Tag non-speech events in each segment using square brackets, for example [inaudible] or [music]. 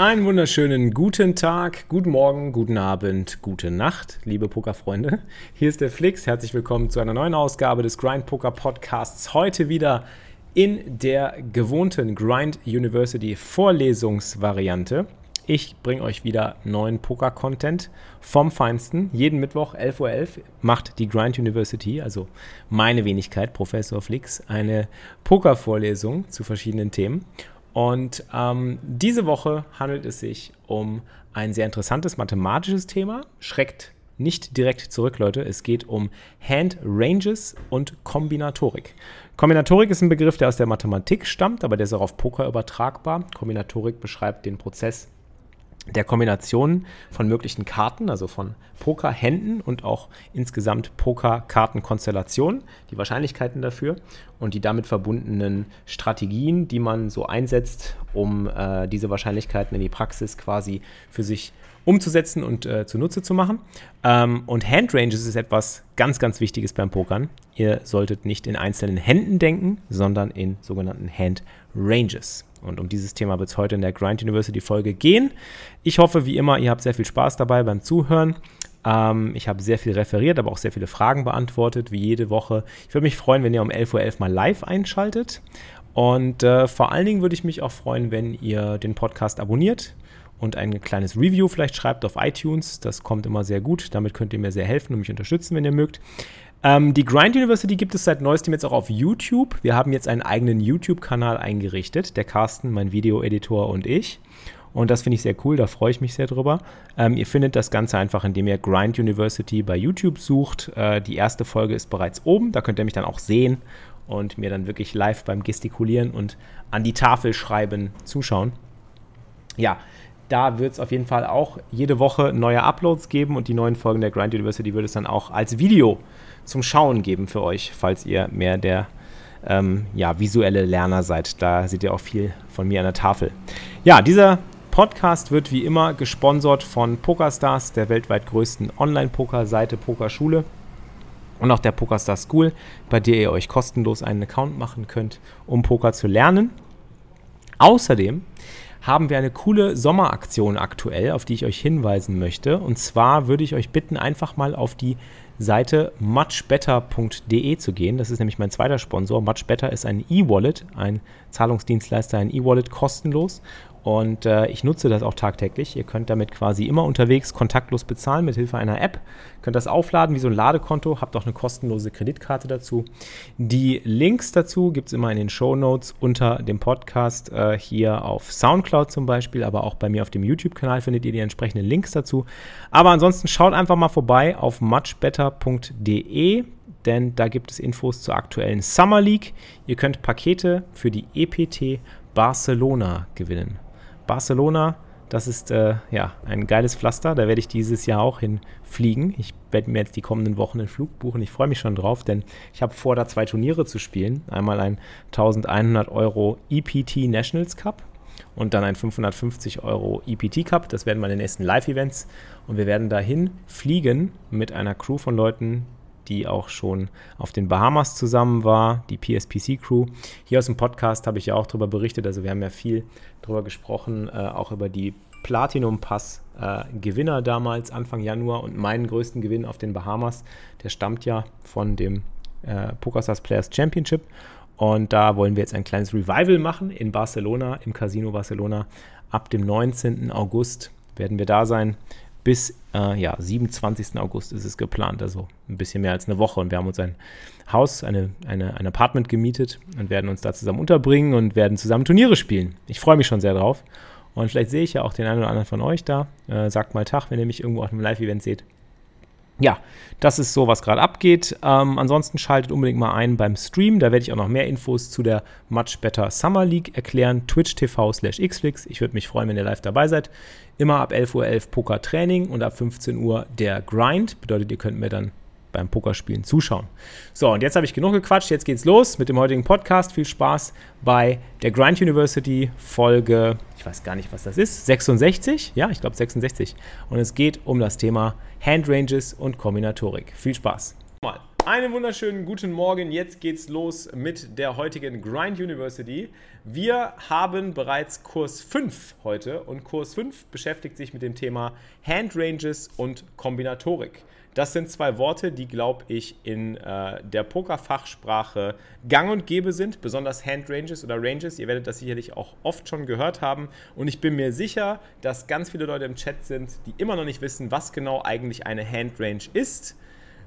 Einen wunderschönen guten Tag, guten Morgen, guten Abend, gute Nacht, liebe Pokerfreunde. Hier ist der Flix. Herzlich willkommen zu einer neuen Ausgabe des Grind Poker Podcasts. Heute wieder in der gewohnten Grind University Vorlesungsvariante. Ich bringe euch wieder neuen Poker-Content vom Feinsten. Jeden Mittwoch 11.11 Uhr .11 macht die Grind University, also meine Wenigkeit, Professor Flix, eine Poker-Vorlesung zu verschiedenen Themen. Und ähm, diese Woche handelt es sich um ein sehr interessantes mathematisches Thema. Schreckt nicht direkt zurück, Leute. Es geht um Hand Ranges und Kombinatorik. Kombinatorik ist ein Begriff, der aus der Mathematik stammt, aber der ist auch auf Poker übertragbar. Kombinatorik beschreibt den Prozess der Kombination von möglichen Karten, also von Pokerhänden und auch insgesamt Pokerkartenkonstellationen, die Wahrscheinlichkeiten dafür und die damit verbundenen Strategien, die man so einsetzt, um äh, diese Wahrscheinlichkeiten in die Praxis quasi für sich umzusetzen und äh, zunutze zu machen. Ähm, und Handranges ist etwas ganz, ganz Wichtiges beim Pokern. Ihr solltet nicht in einzelnen Händen denken, sondern in sogenannten Handranges. Und um dieses Thema wird es heute in der Grind University Folge gehen. Ich hoffe, wie immer, ihr habt sehr viel Spaß dabei beim Zuhören. Ähm, ich habe sehr viel referiert, aber auch sehr viele Fragen beantwortet, wie jede Woche. Ich würde mich freuen, wenn ihr um 11.11 Uhr .11 mal live einschaltet. Und äh, vor allen Dingen würde ich mich auch freuen, wenn ihr den Podcast abonniert und ein kleines Review vielleicht schreibt auf iTunes. Das kommt immer sehr gut. Damit könnt ihr mir sehr helfen und mich unterstützen, wenn ihr mögt. Ähm, die Grind University gibt es seit neuestem jetzt auch auf YouTube. Wir haben jetzt einen eigenen YouTube-Kanal eingerichtet. Der Carsten, mein Videoeditor und ich. Und das finde ich sehr cool, da freue ich mich sehr drüber. Ähm, ihr findet das Ganze einfach, indem ihr Grind University bei YouTube sucht. Äh, die erste Folge ist bereits oben, da könnt ihr mich dann auch sehen und mir dann wirklich live beim Gestikulieren und an die Tafel schreiben zuschauen. Ja, da wird es auf jeden Fall auch jede Woche neue Uploads geben und die neuen Folgen der Grind University wird es dann auch als Video zum Schauen geben für euch, falls ihr mehr der ähm, ja, visuelle Lerner seid. Da seht ihr auch viel von mir an der Tafel. Ja, dieser Podcast wird wie immer gesponsert von PokerStars, der weltweit größten Online-Poker-Seite Pokerschule und auch der PokerStar School, bei der ihr euch kostenlos einen Account machen könnt, um Poker zu lernen. Außerdem haben wir eine coole Sommeraktion aktuell, auf die ich euch hinweisen möchte. Und zwar würde ich euch bitten, einfach mal auf die Seite muchbetter.de zu gehen. Das ist nämlich mein zweiter Sponsor. Muchbetter ist ein E-Wallet, ein Zahlungsdienstleister, ein E-Wallet kostenlos. Und äh, ich nutze das auch tagtäglich. Ihr könnt damit quasi immer unterwegs kontaktlos bezahlen mit Hilfe einer App. Könnt das aufladen wie so ein Ladekonto, habt auch eine kostenlose Kreditkarte dazu. Die Links dazu gibt es immer in den Show Notes unter dem Podcast äh, hier auf Soundcloud zum Beispiel, aber auch bei mir auf dem YouTube-Kanal findet ihr die entsprechenden Links dazu. Aber ansonsten schaut einfach mal vorbei auf muchbetter.de denn da gibt es Infos zur aktuellen Summer League. Ihr könnt Pakete für die EPT Barcelona gewinnen. Barcelona, das ist äh, ja ein geiles Pflaster. Da werde ich dieses Jahr auch hinfliegen. Ich werde mir jetzt die kommenden Wochen einen Flug buchen. Ich freue mich schon drauf, denn ich habe vor, da zwei Turniere zu spielen. Einmal ein 1100 Euro EPT Nationals Cup und dann ein 550 Euro EPT Cup. Das werden meine nächsten Live-Events. Und wir werden dahin fliegen mit einer Crew von Leuten, die auch schon auf den Bahamas zusammen war, die PSPC-Crew. Hier aus dem Podcast habe ich ja auch darüber berichtet, also wir haben ja viel darüber gesprochen, äh, auch über die Platinum Pass äh, Gewinner damals, Anfang Januar und meinen größten Gewinn auf den Bahamas, der stammt ja von dem äh, PokerStars Players Championship und da wollen wir jetzt ein kleines Revival machen in Barcelona, im Casino Barcelona. Ab dem 19. August werden wir da sein bis äh, ja, 27. August ist es geplant, also ein bisschen mehr als eine Woche. Und wir haben uns ein Haus, eine, eine, ein Apartment gemietet und werden uns da zusammen unterbringen und werden zusammen Turniere spielen. Ich freue mich schon sehr drauf. Und vielleicht sehe ich ja auch den einen oder anderen von euch da. Äh, sagt mal Tag, wenn ihr mich irgendwo auf einem Live-Event seht. Ja, das ist so, was gerade abgeht. Ähm, ansonsten schaltet unbedingt mal ein beim Stream. Da werde ich auch noch mehr Infos zu der Much Better Summer League erklären. Twitch TV slash Xflix. Ich würde mich freuen, wenn ihr live dabei seid. Immer ab 11.11 Uhr .11 Poker Training und ab 15 Uhr der Grind. Bedeutet, ihr könnt mir dann beim Pokerspielen zuschauen. So, und jetzt habe ich genug gequatscht. Jetzt geht's los mit dem heutigen Podcast. Viel Spaß bei der Grind University Folge, ich weiß gar nicht, was das ist, 66? Ja, ich glaube 66. Und es geht um das Thema Handranges und Kombinatorik. Viel Spaß. Mal. Einen wunderschönen guten Morgen. Jetzt geht's los mit der heutigen Grind University. Wir haben bereits Kurs 5 heute und Kurs 5 beschäftigt sich mit dem Thema Handranges und Kombinatorik. Das sind zwei Worte, die, glaube ich, in äh, der Pokerfachsprache gang und gäbe sind, besonders Handranges oder Ranges. Ihr werdet das sicherlich auch oft schon gehört haben. Und ich bin mir sicher, dass ganz viele Leute im Chat sind, die immer noch nicht wissen, was genau eigentlich eine Handrange ist,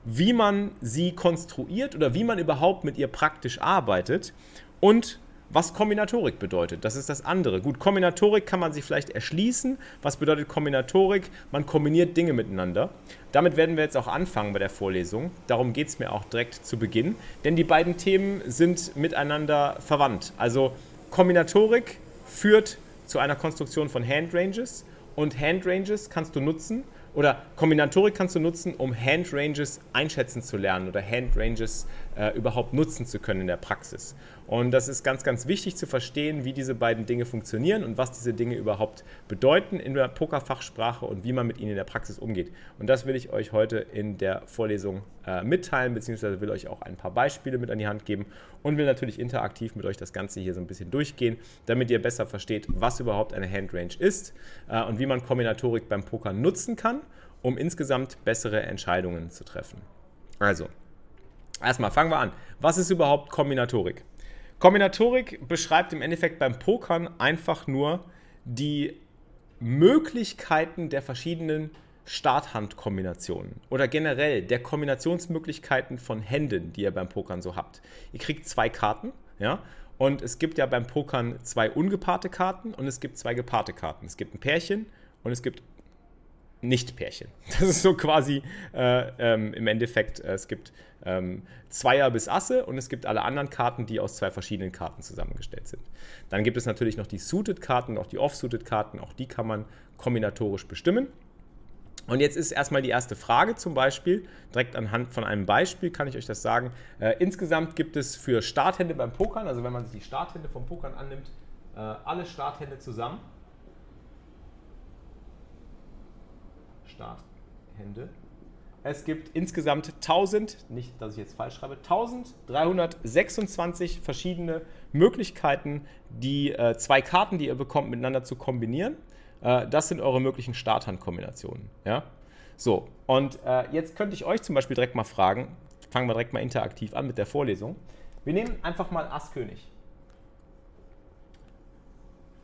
wie man sie konstruiert oder wie man überhaupt mit ihr praktisch arbeitet und was Kombinatorik bedeutet. Das ist das andere. Gut, Kombinatorik kann man sich vielleicht erschließen. Was bedeutet Kombinatorik? Man kombiniert Dinge miteinander. Damit werden wir jetzt auch anfangen bei der Vorlesung. Darum geht es mir auch direkt zu Beginn. Denn die beiden Themen sind miteinander verwandt. Also Kombinatorik führt zu einer Konstruktion von Handranges und Handranges kannst du nutzen, oder Kombinatorik kannst du nutzen, um Handranges einschätzen zu lernen oder Handranges äh, überhaupt nutzen zu können in der Praxis. Und das ist ganz, ganz wichtig zu verstehen, wie diese beiden Dinge funktionieren und was diese Dinge überhaupt bedeuten in der Pokerfachsprache und wie man mit ihnen in der Praxis umgeht. Und das will ich euch heute in der Vorlesung äh, mitteilen, beziehungsweise will euch auch ein paar Beispiele mit an die Hand geben und will natürlich interaktiv mit euch das Ganze hier so ein bisschen durchgehen, damit ihr besser versteht, was überhaupt eine Handrange ist äh, und wie man Kombinatorik beim Poker nutzen kann, um insgesamt bessere Entscheidungen zu treffen. Also, erstmal fangen wir an. Was ist überhaupt Kombinatorik? Kombinatorik beschreibt im Endeffekt beim Pokern einfach nur die Möglichkeiten der verschiedenen Starthandkombinationen oder generell der Kombinationsmöglichkeiten von Händen, die ihr beim Pokern so habt. Ihr kriegt zwei Karten, ja, und es gibt ja beim Pokern zwei ungepaarte Karten und es gibt zwei gepaarte Karten. Es gibt ein Pärchen und es gibt nicht-Pärchen. [laughs] Das ist so quasi äh, ähm, im Endeffekt, äh, es gibt ähm, Zweier bis Asse und es gibt alle anderen Karten, die aus zwei verschiedenen Karten zusammengestellt sind. Dann gibt es natürlich noch die Suited-Karten, auch die Off-Suited-Karten, auch die kann man kombinatorisch bestimmen. Und jetzt ist erstmal die erste Frage zum Beispiel, direkt anhand von einem Beispiel kann ich euch das sagen. Äh, insgesamt gibt es für Starthände beim Pokern, also wenn man sich die Starthände vom Pokern annimmt, äh, alle Starthände zusammen. Starthände. Es gibt insgesamt 1000, nicht, dass ich jetzt falsch schreibe, 1326 verschiedene Möglichkeiten, die äh, zwei Karten, die ihr bekommt, miteinander zu kombinieren. Äh, das sind eure möglichen Starthandkombinationen. Ja? So, und äh, jetzt könnte ich euch zum Beispiel direkt mal fragen, fangen wir direkt mal interaktiv an mit der Vorlesung. Wir nehmen einfach mal Ass-König.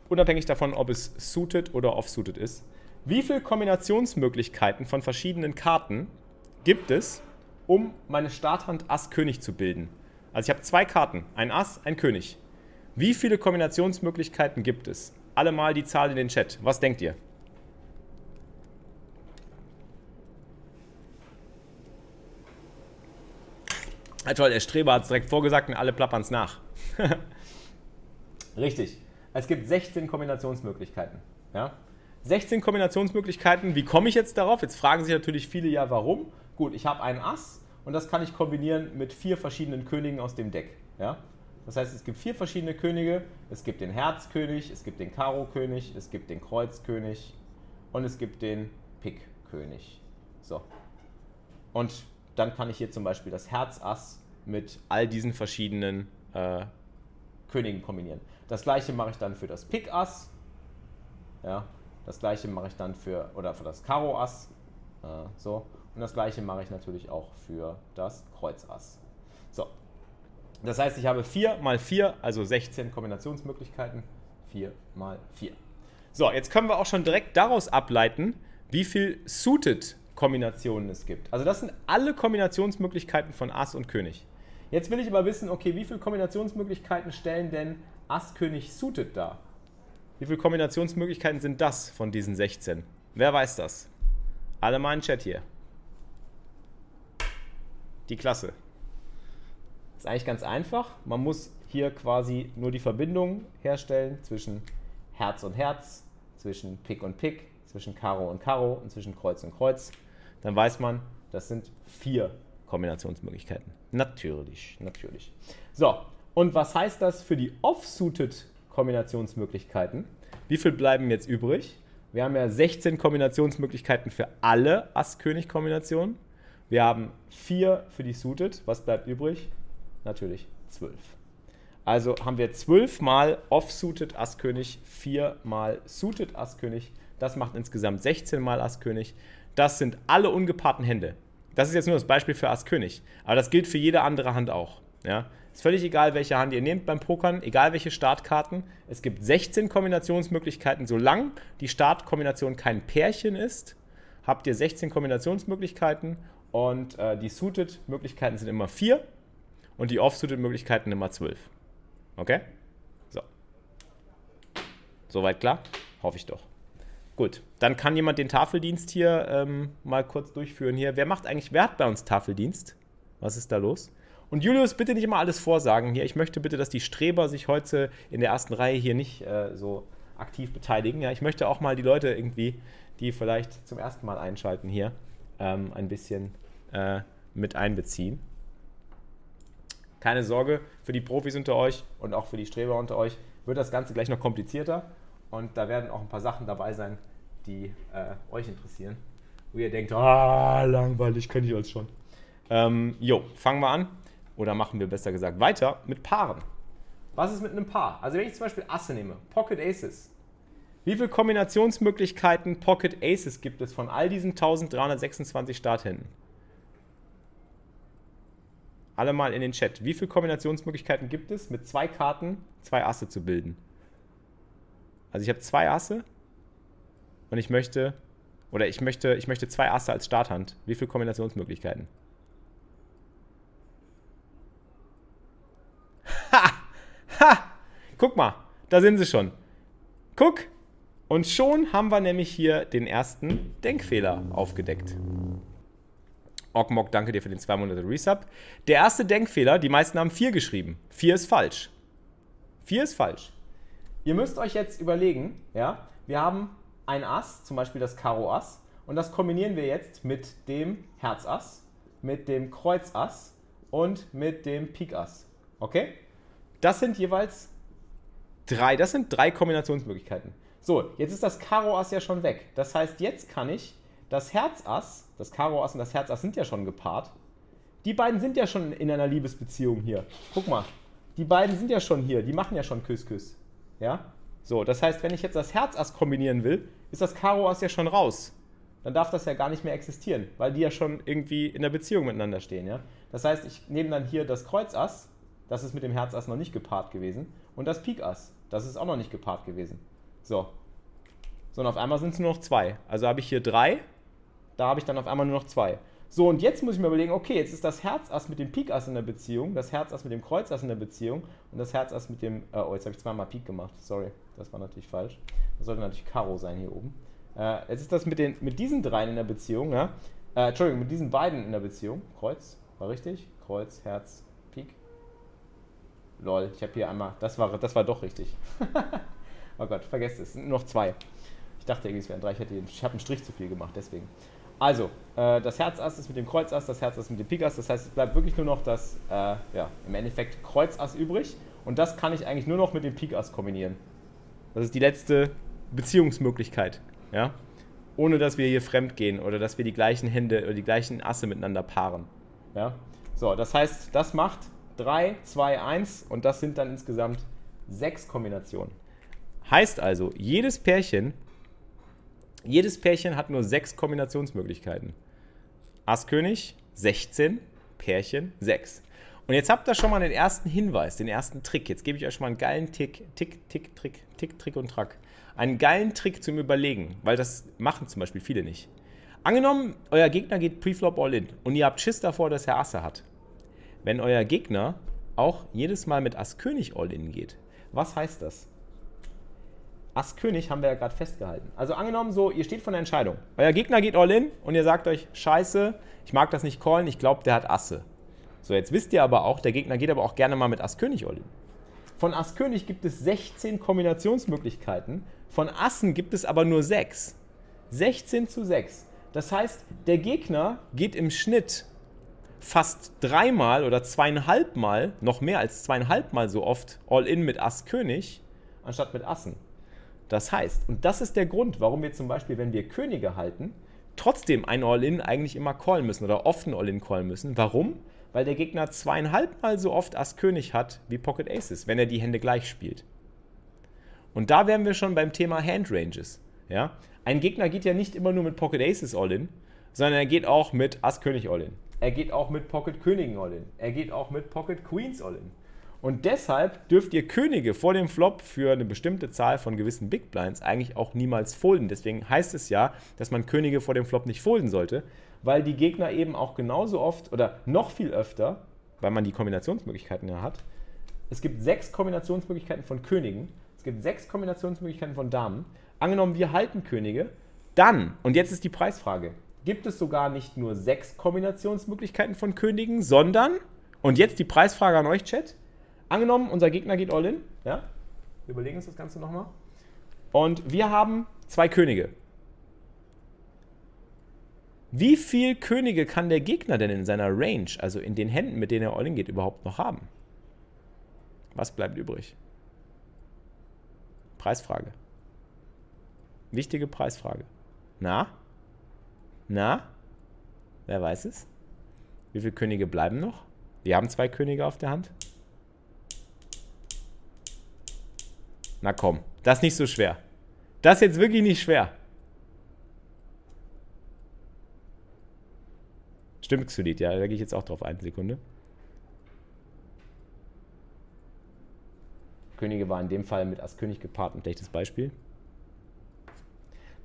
Unabhängig davon, ob es suited oder off-suited ist. Wie viele Kombinationsmöglichkeiten von verschiedenen Karten gibt es, um meine Starthand Ass-König zu bilden? Also ich habe zwei Karten, ein Ass, ein König. Wie viele Kombinationsmöglichkeiten gibt es? alle mal die Zahl in den Chat. Was denkt ihr? Ja, toll, der Streber hat es direkt vorgesagt und alle plappern es nach. [laughs] Richtig. Es gibt 16 Kombinationsmöglichkeiten. Ja? 16 Kombinationsmöglichkeiten. Wie komme ich jetzt darauf? Jetzt fragen sich natürlich viele ja, warum. Gut, ich habe einen Ass und das kann ich kombinieren mit vier verschiedenen Königen aus dem Deck. Ja? Das heißt, es gibt vier verschiedene Könige. Es gibt den Herzkönig, es gibt den Karo-König, es gibt den Kreuzkönig und es gibt den Pik-König. So. Und dann kann ich hier zum Beispiel das Herz-Ass mit all diesen verschiedenen äh, Königen kombinieren. Das gleiche mache ich dann für das Pik-Ass. Ja, das gleiche mache ich dann für, oder für das Karo-Ass. Äh, so. Und das gleiche mache ich natürlich auch für das Kreuz-Ass. So, das heißt, ich habe 4 mal 4, also 16 Kombinationsmöglichkeiten. 4 mal 4. So, jetzt können wir auch schon direkt daraus ableiten, wie viel Suited Kombinationen es gibt. Also das sind alle Kombinationsmöglichkeiten von Ass und König. Jetzt will ich aber wissen, okay, wie viele Kombinationsmöglichkeiten stellen denn Ass König Suited dar? Wie viele Kombinationsmöglichkeiten sind das von diesen 16? Wer weiß das? Alle mal in Chat hier. die Klasse. Ist eigentlich ganz einfach. Man muss hier quasi nur die Verbindung herstellen zwischen Herz und Herz, zwischen Pik und Pik, zwischen Karo und Karo und zwischen Kreuz und Kreuz. Dann weiß man, das sind vier Kombinationsmöglichkeiten. Natürlich, natürlich. So, und was heißt das für die Offsuited Kombinationsmöglichkeiten? Wie viel bleiben jetzt übrig? Wir haben ja 16 Kombinationsmöglichkeiten für alle Ass-König-Kombinationen. Wir haben vier für die Suited. Was bleibt übrig? Natürlich 12. Also haben wir 12 mal Off-Suited Ass-König, 4 mal Suited Ass-König. Das macht insgesamt 16 mal Ass-König. Das sind alle ungepaarten Hände. Das ist jetzt nur das Beispiel für Ass-König. Aber das gilt für jede andere Hand auch. Ja? Ist völlig egal, welche Hand ihr nehmt beim Pokern, egal welche Startkarten. Es gibt 16 Kombinationsmöglichkeiten. Solange die Startkombination kein Pärchen ist, habt ihr 16 Kombinationsmöglichkeiten und äh, die Suited-Möglichkeiten sind immer 4 und die Off-Suited-Möglichkeiten immer 12. Okay? So. Soweit klar? Hoffe ich doch. Gut, dann kann jemand den Tafeldienst hier ähm, mal kurz durchführen hier. Wer macht eigentlich, wer hat bei uns Tafeldienst? Was ist da los? Und Julius, bitte nicht immer alles vorsagen hier. Ich möchte bitte, dass die Streber sich heute in der ersten Reihe hier nicht äh, so aktiv beteiligen. Ja, ich möchte auch mal die Leute irgendwie, die vielleicht zum ersten Mal einschalten hier, ähm, ein bisschen äh, mit einbeziehen. Keine Sorge, für die Profis unter euch und auch für die Streber unter euch wird das Ganze gleich noch komplizierter. Und da werden auch ein paar Sachen dabei sein, die äh, euch interessieren. Wo ihr denkt, ah, langweilig, kenne ich alles schon. Ähm, jo, fangen wir an. Oder machen wir besser gesagt weiter mit Paaren. Was ist mit einem Paar? Also wenn ich zum Beispiel Asse nehme, Pocket Aces. Wie viele Kombinationsmöglichkeiten Pocket Aces gibt es von all diesen 1326 Starthänden? Alle mal in den Chat. Wie viele Kombinationsmöglichkeiten gibt es, mit zwei Karten zwei Asse zu bilden? Also ich habe zwei Asse und ich möchte, oder ich möchte, ich möchte zwei Asse als Starthand. Wie viele Kombinationsmöglichkeiten? Ha! Ha! Guck mal, da sind sie schon. Guck! Und schon haben wir nämlich hier den ersten Denkfehler aufgedeckt. Okmok, danke dir für den 2 Monate Resub. Der erste Denkfehler, die meisten haben 4 geschrieben. 4 ist falsch. 4 ist falsch. Ihr müsst euch jetzt überlegen, ja, wir haben ein Ass, zum Beispiel das Karo Ass, und das kombinieren wir jetzt mit dem Herz Ass, mit dem Kreuz Ass und mit dem Pik Ass. Okay? Das sind jeweils drei, das sind drei Kombinationsmöglichkeiten. So, jetzt ist das Karo Ass ja schon weg. Das heißt, jetzt kann ich das Herz Ass, das Karo Ass und das Herz Ass sind ja schon gepaart. Die beiden sind ja schon in einer Liebesbeziehung hier. Guck mal, die beiden sind ja schon hier, die machen ja schon Küss Küss. Ja? So, das heißt, wenn ich jetzt das Herzass kombinieren will, ist das Karo-Ass ja schon raus. Dann darf das ja gar nicht mehr existieren, weil die ja schon irgendwie in der Beziehung miteinander stehen. Ja? Das heißt, ich nehme dann hier das Kreuzass, das ist mit dem Herzass noch nicht gepaart gewesen, und das Pikass, das ist auch noch nicht gepaart gewesen. So. So, und auf einmal sind es nur noch zwei. Also habe ich hier drei, da habe ich dann auf einmal nur noch zwei. So, und jetzt muss ich mir überlegen, okay, jetzt ist das Herzass mit dem Pikass in der Beziehung, das Herzass mit dem Kreuzass in der Beziehung und das Herzass mit dem, äh, oh, jetzt habe ich zweimal Pik gemacht, sorry, das war natürlich falsch. Das sollte natürlich Karo sein hier oben. Äh, jetzt ist das mit, den, mit diesen dreien in der Beziehung, ja? Äh, Entschuldigung, mit diesen beiden in der Beziehung. Kreuz, war richtig? Kreuz, Herz. Lol, ich habe hier einmal, das war, das war doch richtig. [laughs] oh Gott, vergesst es, noch zwei. Ich dachte irgendwie, es wären drei, ich, ich habe einen Strich zu viel gemacht, deswegen. Also, äh, das Herzass ist mit dem Kreuzass, das Herzass mit dem Pikass. Das heißt, es bleibt wirklich nur noch das, äh, ja, im Endeffekt Kreuzass übrig. Und das kann ich eigentlich nur noch mit dem Pikass kombinieren. Das ist die letzte Beziehungsmöglichkeit, ja. Ohne dass wir hier fremd gehen oder dass wir die gleichen Hände oder die gleichen Asse miteinander paaren. Ja. So, das heißt, das macht 3, 2, 1 und das sind dann insgesamt sechs Kombinationen. Heißt also, jedes Pärchen jedes Pärchen hat nur sechs Kombinationsmöglichkeiten. Ass-König 16, Pärchen 6. Und jetzt habt ihr schon mal den ersten Hinweis, den ersten Trick. Jetzt gebe ich euch schon mal einen geilen Tick, Tick, Tick, Trick, Tick, Trick und Track. Einen geilen Trick zum Überlegen, weil das machen zum Beispiel viele nicht. Angenommen, euer Gegner geht Preflop All-In und ihr habt Schiss davor, dass er Asse hat. Wenn euer Gegner auch jedes Mal mit Ass-König All-In geht, was heißt das? Ass König haben wir ja gerade festgehalten. Also angenommen so, ihr steht vor der Entscheidung. Euer Gegner geht all in und ihr sagt euch, scheiße, ich mag das nicht callen, ich glaube, der hat Asse. So, jetzt wisst ihr aber auch, der Gegner geht aber auch gerne mal mit Ass König All in. Von Ass König gibt es 16 Kombinationsmöglichkeiten, von Assen gibt es aber nur 6. 16 zu 6. Das heißt, der Gegner geht im Schnitt fast dreimal oder zweieinhalbmal, noch mehr als zweieinhalbmal so oft All-In mit Ass König, anstatt mit Assen. Das heißt, und das ist der Grund, warum wir zum Beispiel, wenn wir Könige halten, trotzdem ein All-In eigentlich immer callen müssen oder oft ein All-In callen müssen. Warum? Weil der Gegner zweieinhalbmal so oft Ass König hat wie Pocket Aces, wenn er die Hände gleich spielt. Und da wären wir schon beim Thema Hand Ranges. Ja? Ein Gegner geht ja nicht immer nur mit Pocket Aces All-In, sondern er geht auch mit Ass König All-In. Er geht auch mit Pocket Königen All-In. Er geht auch mit Pocket Queens All-In. Und deshalb dürft ihr Könige vor dem Flop für eine bestimmte Zahl von gewissen Big Blinds eigentlich auch niemals folden. Deswegen heißt es ja, dass man Könige vor dem Flop nicht folden sollte, weil die Gegner eben auch genauso oft oder noch viel öfter, weil man die Kombinationsmöglichkeiten ja hat, es gibt sechs Kombinationsmöglichkeiten von Königen, es gibt sechs Kombinationsmöglichkeiten von Damen. Angenommen, wir halten Könige, dann, und jetzt ist die Preisfrage, gibt es sogar nicht nur sechs Kombinationsmöglichkeiten von Königen, sondern, und jetzt die Preisfrage an euch, Chat, angenommen, unser Gegner geht all in, ja, wir überlegen uns das Ganze nochmal, und wir haben zwei Könige. Wie viel Könige kann der Gegner denn in seiner Range, also in den Händen, mit denen er all in geht, überhaupt noch haben? Was bleibt übrig? Preisfrage. Wichtige Preisfrage. Na? Na? Wer weiß es? Wie viele Könige bleiben noch? Wir haben zwei Könige auf der Hand. Na komm, das ist nicht so schwer. Das ist jetzt wirklich nicht schwer. Stimmt, Xylit, ja, da gehe ich jetzt auch drauf ein. Sekunde. Könige war in dem Fall mit Ass König gepaart, ein schlechtes Beispiel.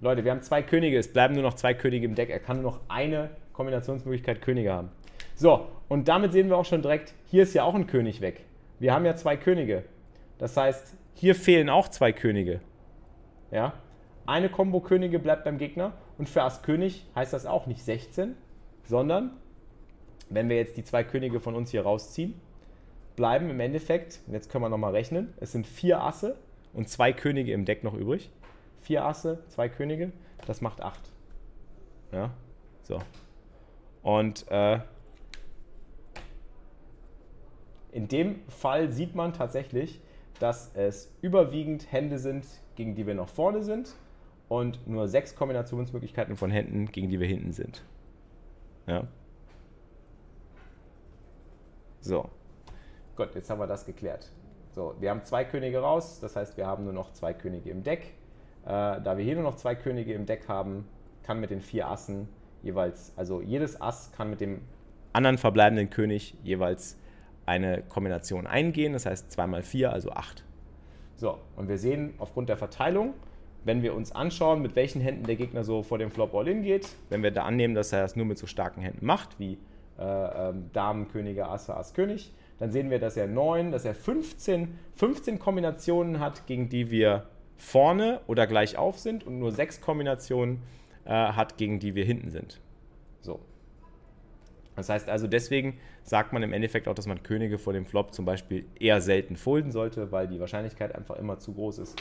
Leute, wir haben zwei Könige, es bleiben nur noch zwei Könige im Deck. Er kann nur noch eine Kombinationsmöglichkeit Könige haben. So, und damit sehen wir auch schon direkt, hier ist ja auch ein König weg. Wir haben ja zwei Könige. Das heißt, hier fehlen auch zwei Könige. Ja? Eine Kombo Könige bleibt beim Gegner und für Ass König heißt das auch nicht 16, sondern wenn wir jetzt die zwei Könige von uns hier rausziehen, bleiben im Endeffekt, jetzt können wir nochmal rechnen, es sind vier Asse und zwei Könige im Deck noch übrig vier Asse, zwei Könige, das macht acht. Ja, so. Und äh, in dem Fall sieht man tatsächlich, dass es überwiegend Hände sind, gegen die wir noch vorne sind und nur sechs Kombinationsmöglichkeiten von Händen, gegen die wir hinten sind. Ja. So. Gut, jetzt haben wir das geklärt. So, wir haben zwei Könige raus, das heißt, wir haben nur noch zwei Könige im Deck. Äh, da wir hier nur noch zwei Könige im Deck haben, kann mit den vier Assen jeweils, also jedes Ass kann mit dem anderen verbleibenden König jeweils eine Kombination eingehen, das heißt 2 mal 4, also 8. So, und wir sehen aufgrund der Verteilung, wenn wir uns anschauen, mit welchen Händen der Gegner so vor dem Flop All-In geht, wenn wir da annehmen, dass er das nur mit so starken Händen macht, wie äh, ähm, Damen, Könige, Asse, Ass, König, dann sehen wir, dass er 9, dass er 15, 15 Kombinationen hat, gegen die wir vorne oder gleich auf sind und nur sechs Kombinationen äh, hat, gegen die wir hinten sind. So. Das heißt also, deswegen sagt man im Endeffekt auch, dass man Könige vor dem Flop zum Beispiel eher selten folden sollte, weil die Wahrscheinlichkeit einfach immer zu groß ist,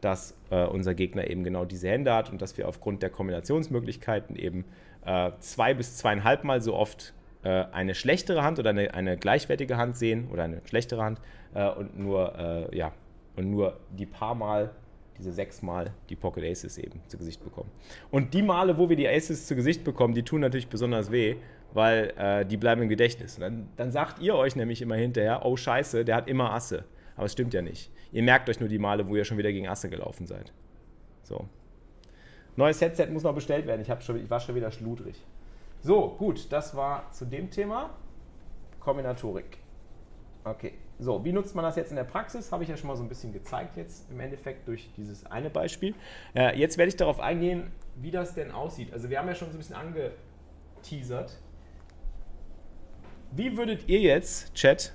dass äh, unser Gegner eben genau diese Hände hat und dass wir aufgrund der Kombinationsmöglichkeiten eben äh, zwei bis zweieinhalb Mal so oft äh, eine schlechtere Hand oder eine, eine, gleichwertige Hand sehen oder eine schlechtere Hand äh, und nur, äh, ja, und nur die paar Mal diese sechs Mal die Pocket Aces eben zu Gesicht bekommen. Und die Male, wo wir die Aces zu Gesicht bekommen, die tun natürlich besonders weh, weil äh, die bleiben im Gedächtnis. Und dann, dann sagt ihr euch nämlich immer hinterher, oh scheiße, der hat immer Asse. Aber es stimmt ja nicht. Ihr merkt euch nur die Male, wo ihr schon wieder gegen Asse gelaufen seid. So. Neues Headset muss noch bestellt werden. Ich, schon, ich war schon wieder schludrig. So, gut, das war zu dem Thema Kombinatorik. Okay. So, wie nutzt man das jetzt in der Praxis? Habe ich ja schon mal so ein bisschen gezeigt jetzt im Endeffekt durch dieses eine Beispiel. Äh, jetzt werde ich darauf eingehen, wie das denn aussieht. Also wir haben ja schon so ein bisschen angeteasert. Wie würdet ihr jetzt, Chat,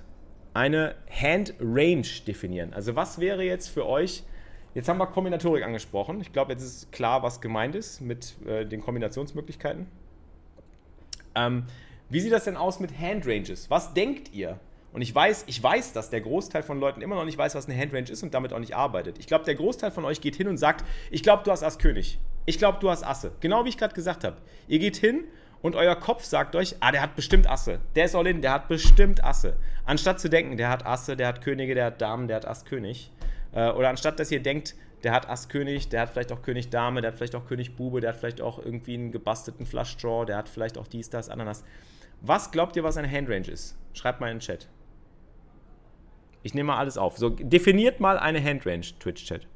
eine Hand Range definieren? Also was wäre jetzt für euch, jetzt haben wir Kombinatorik angesprochen. Ich glaube, jetzt ist klar, was gemeint ist mit äh, den Kombinationsmöglichkeiten. Ähm, Wie sieht das denn aus mit Handranges? Was denkt ihr? Und ich weiß, ich weiß, dass der Großteil von Leuten immer noch nicht weiß, was eine Handrange ist und damit auch nicht arbeitet. Ich glaube, der Großteil von euch geht hin und sagt, ich glaube, du hast Ass König. Ich glaube, du hast Asse. Genau wie ich gerade gesagt habe. Ihr geht hin und euer Kopf sagt euch, ah, der hat bestimmt Asse. Der ist all in, der hat bestimmt Asse. Anstatt zu denken, der hat Asse, der hat Könige, der hat Damen, der hat Ass König. Äh, oder anstatt dass ihr denkt, der hat Ass König, der hat vielleicht auch König Dame, der hat vielleicht auch König Bube, der hat vielleicht auch irgendwie einen gebastelten Flush Draw, der hat vielleicht auch dies, das, Ananas. Was glaubt ihr, was eine Handrange ist? Schreibt mal in den Chat. Ich nehme mal alles auf. So, definiert mal eine Handrange, Twitch-Chat.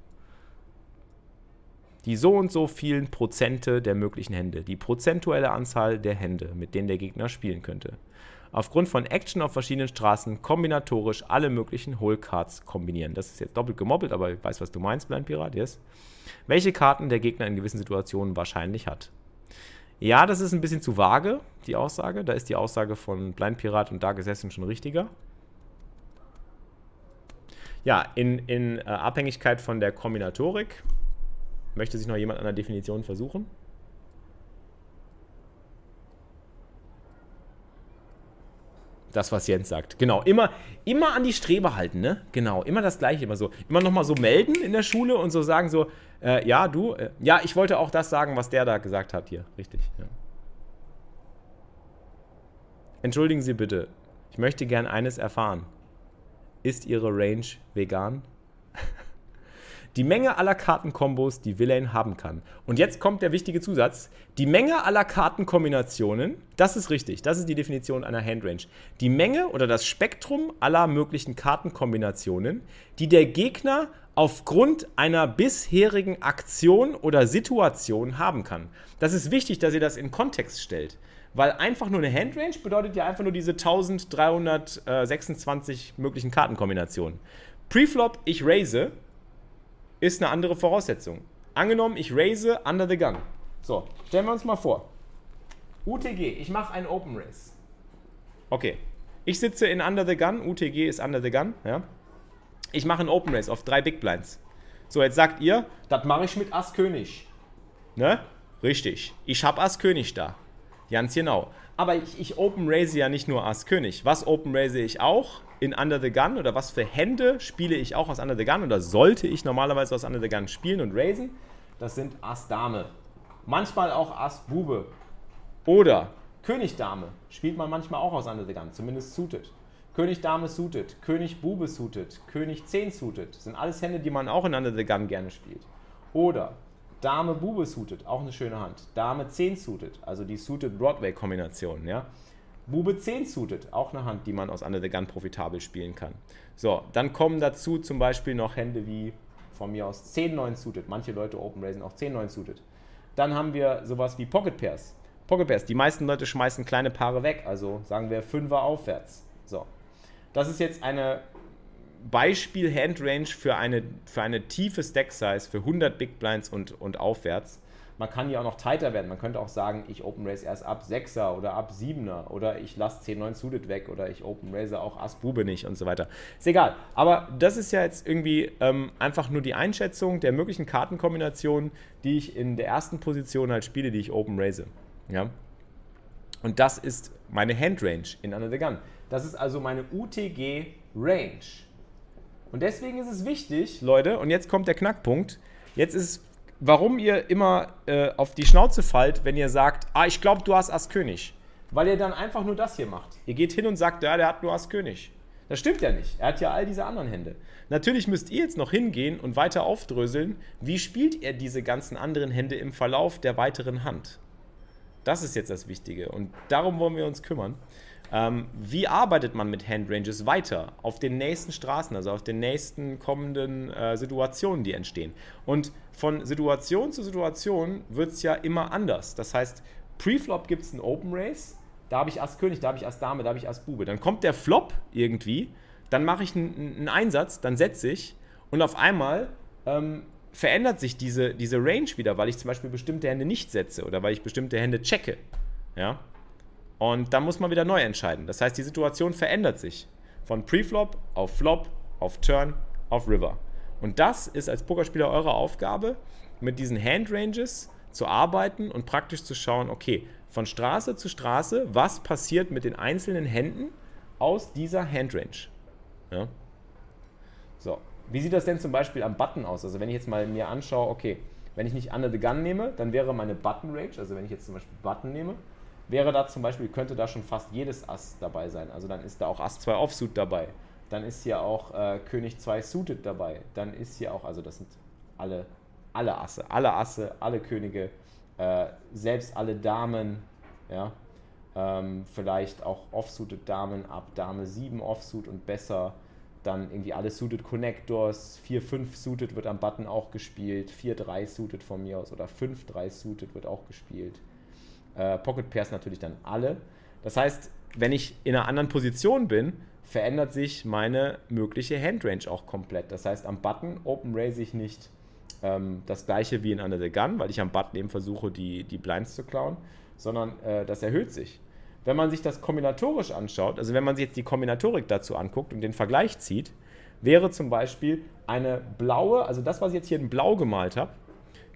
Die so und so vielen Prozente der möglichen Hände. Die prozentuelle Anzahl der Hände, mit denen der Gegner spielen könnte. Aufgrund von Action auf verschiedenen Straßen kombinatorisch alle möglichen Whole Cards kombinieren. Das ist jetzt doppelt gemobbelt, aber ich weiß, was du meinst, Blind Pirat, yes. Welche Karten der Gegner in gewissen Situationen wahrscheinlich hat. Ja, das ist ein bisschen zu vage, die Aussage. Da ist die Aussage von Blind Pirat und Dark Assassin schon richtiger ja, in, in äh, Abhängigkeit von der Kombinatorik möchte sich noch jemand an der Definition versuchen. Das, was Jens sagt. Genau, immer, immer an die Strebe halten, ne? Genau, immer das Gleiche, immer so. Immer nochmal so melden in der Schule und so sagen so, äh, ja, du, äh, ja, ich wollte auch das sagen, was der da gesagt hat hier. Richtig, ja. Entschuldigen Sie bitte, ich möchte gern eines erfahren. Ist Ihre Range vegan? Die Menge aller Kartenkombos, die Villain haben kann. Und jetzt kommt der wichtige Zusatz. Die Menge aller Kartenkombinationen, das ist richtig, das ist die Definition einer Handrange. Die Menge oder das Spektrum aller möglichen Kartenkombinationen, die der Gegner aufgrund einer bisherigen Aktion oder Situation haben kann. Das ist wichtig, dass ihr das in Kontext stellt. Weil einfach nur eine Handrange bedeutet ja einfach nur diese 1326 möglichen Kartenkombinationen. Preflop, ich raise, ist eine andere Voraussetzung. Angenommen, ich raise under the gun. So, stellen wir uns mal vor. UTG, ich mache einen Open Race. Okay, ich sitze in Under the Gun, UTG ist Under the Gun, ja. Ich mache einen Open Race auf drei Big Blinds. So, jetzt sagt ihr, das mache ich mit Ass König. Ne? Richtig. Ich habe Ass König da. Ganz genau. Aber ich, ich Open Raise ja nicht nur Ass König. Was Open Raise ich auch in Under the Gun oder was für Hände spiele ich auch aus Under the Gun oder sollte ich normalerweise aus Under the Gun spielen und raisen? Das sind Ass Dame. Manchmal auch Ass Bube. Oder König Dame spielt man manchmal auch aus Under the Gun, zumindest suited. König Dame suited, König Bube suited, König 10 suited. Das sind alles Hände, die man auch in Under the Gun gerne spielt. Oder Dame Bube suited, auch eine schöne Hand. Dame 10 suited, also die suited Broadway-Kombination, ja. Bube 10 suited, auch eine Hand, die man aus Under the Gun profitabel spielen kann. So, dann kommen dazu zum Beispiel noch Hände wie von mir aus 10 9 suited. Manche Leute open raisen auch 10 9 suited. Dann haben wir sowas wie Pocket Pairs. Pocket Pairs, die meisten Leute schmeißen kleine Paare weg, also sagen wir 5er aufwärts. So. Das ist jetzt eine Beispiel Handrange für eine, für eine tiefe Stack Size für 100 Big Blinds und, und aufwärts. Man kann hier auch noch tighter werden. Man könnte auch sagen, ich Open Race erst ab 6er oder ab 7er oder ich lasse 10, 9 Suited weg oder ich Open Race auch Ass Bube nicht und so weiter. Ist egal. Aber das ist ja jetzt irgendwie ähm, einfach nur die Einschätzung der möglichen Kartenkombinationen, die ich in der ersten Position halt spiele, die ich Open Race. Ja? Und das ist meine Handrange in Under the Gun. Das ist also meine UTG Range. Und deswegen ist es wichtig, Leute, und jetzt kommt der Knackpunkt. Jetzt ist es, warum ihr immer äh, auf die Schnauze fallt, wenn ihr sagt, ah, ich glaube, du hast Ass König. Weil ihr dann einfach nur das hier macht. Ihr geht hin und sagt, ja, der hat nur Ass König. Das stimmt ja nicht. Er hat ja all diese anderen Hände. Natürlich müsst ihr jetzt noch hingehen und weiter aufdröseln, wie spielt er diese ganzen anderen Hände im Verlauf der weiteren Hand. Das ist jetzt das Wichtige und darum wollen wir uns kümmern. Ähm, wie arbeitet man mit Handranges weiter auf den nächsten Straßen, also auf den nächsten kommenden äh, Situationen, die entstehen? Und von Situation zu Situation wird es ja immer anders. Das heißt, Pre-Flop gibt es einen Open Race, da habe ich Ass König, da habe ich Ass Dame, da habe ich Ass Bube. Dann kommt der Flop irgendwie, dann mache ich einen, einen, Einsatz, dann setze ich und auf einmal ähm, verändert sich diese, diese Range wieder, weil ich zum Beispiel bestimmte Hände nicht setze oder weil ich bestimmte Hände checke. Ja? Und dann muss man wieder neu entscheiden. Das heißt, die Situation verändert sich. Von Preflop auf Flop, auf Turn, auf River. Und das ist als Pokerspieler eure Aufgabe, mit diesen Handranges zu arbeiten und praktisch zu schauen, okay, von Straße zu Straße, was passiert mit den einzelnen Händen aus dieser Handrange. Ja? So, wie sieht das denn zum Beispiel am Button aus? Also wenn ich jetzt mal mir anschaue, okay, wenn ich nicht Under the Gun nehme, dann wäre meine Button Range, also wenn ich jetzt zum Beispiel Button nehme, wäre da zum Beispiel, könnte da schon fast jedes Ass dabei sein. Also dann ist da auch Ass 2 Offsuit dabei. Dann ist hier auch äh, König 2 Suited dabei. Dann ist hier auch, also das sind alle, alle Asse, alle Asse, alle Könige, äh, selbst alle Damen, ja, ähm, vielleicht auch Offsuited Damen ab Dame 7 Offsuit und besser. Dann irgendwie alle Suited Connectors, 4-5 Suited wird am Button auch gespielt, 4-3 Suited von mir aus oder 5-3 Suited wird auch gespielt. Äh, Pocket Pairs natürlich dann alle. Das heißt, wenn ich in einer anderen Position bin, verändert sich meine mögliche Handrange auch komplett. Das heißt, am Button Open Raise ich nicht ähm, das gleiche wie in Under the Gun, weil ich am Button eben versuche, die, die Blinds zu klauen, sondern äh, das erhöht sich. Wenn man sich das kombinatorisch anschaut, also wenn man sich jetzt die Kombinatorik dazu anguckt und den Vergleich zieht, wäre zum Beispiel eine blaue, also das, was ich jetzt hier in blau gemalt habe,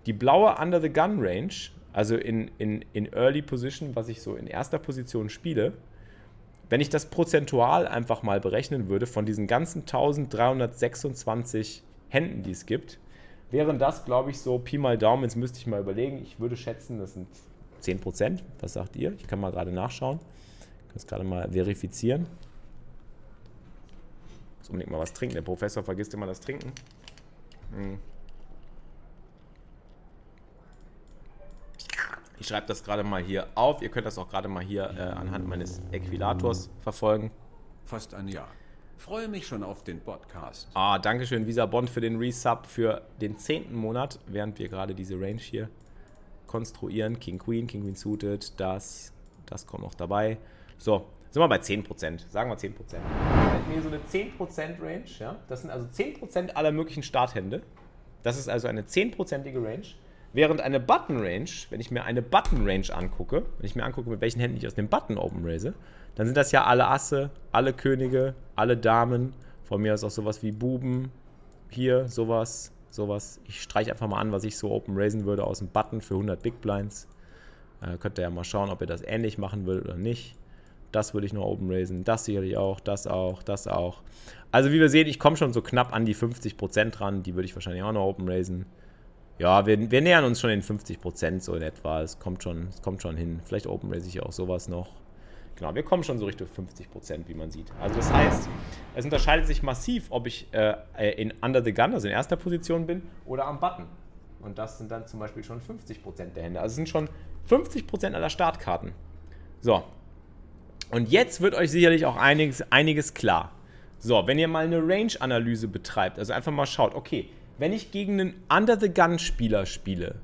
die blaue Under the Gun Range, also in, in, in Early Position, was ich so in erster Position spiele, wenn ich das prozentual einfach mal berechnen würde von diesen ganzen 1326 Händen, die es gibt, wären das, glaube ich, so Pi mal Daumen, jetzt müsste ich mal überlegen, ich würde schätzen, das sind 10 Prozent. Was sagt ihr? Ich kann mal gerade nachschauen. Ich kann es gerade mal verifizieren. Ich muss unbedingt mal was trinken. Der Professor vergisst immer das Trinken. Hm. Ich schreibe das gerade mal hier auf. Ihr könnt das auch gerade mal hier äh, anhand meines Äquilators verfolgen. Fast ein Jahr. Freue mich schon auf den Podcast. Ah, danke schön, Visa Bond, für den Resub für den zehnten Monat, während wir gerade diese Range hier konstruieren. King Queen, King Queen suited, das, das kommt noch dabei. So, sind wir bei 10%, sagen wir 10%. Wenn mir so eine 10% Range, ja, das sind also 10% aller möglichen Starthände. Das ist also eine 10%ige Range. Während eine Button Range, wenn ich mir eine Button Range angucke, wenn ich mir angucke, mit welchen Händen ich aus dem Button open raise, dann sind das ja alle Asse, alle Könige, alle Damen. Von mir aus auch sowas wie Buben, hier sowas, sowas. Ich streiche einfach mal an, was ich so open raisen würde aus dem Button für 100 Big Blinds. Äh, könnt ihr ja mal schauen, ob ihr das ähnlich machen würdet oder nicht. Das würde ich nur open raisen. Das sicherlich auch, das auch, das auch. Also wie wir sehen, ich komme schon so knapp an die 50% ran. Die würde ich wahrscheinlich auch noch open raisen. Ja, wir, wir nähern uns schon den 50% so in etwa. Es kommt schon, es kommt schon hin. Vielleicht open raise ich auch sowas noch. Genau, wir kommen schon so Richtung 50 Prozent, wie man sieht. Also das heißt, es unterscheidet sich massiv, ob ich äh, in Under the Gun, also in erster Position bin, oder am Button. Und das sind dann zum Beispiel schon 50 Prozent der Hände. Also es sind schon 50 Prozent aller Startkarten. So. Und jetzt wird euch sicherlich auch einiges, einiges klar. So, wenn ihr mal eine Range-Analyse betreibt, also einfach mal schaut, okay, wenn ich gegen einen Under the Gun-Spieler spiele,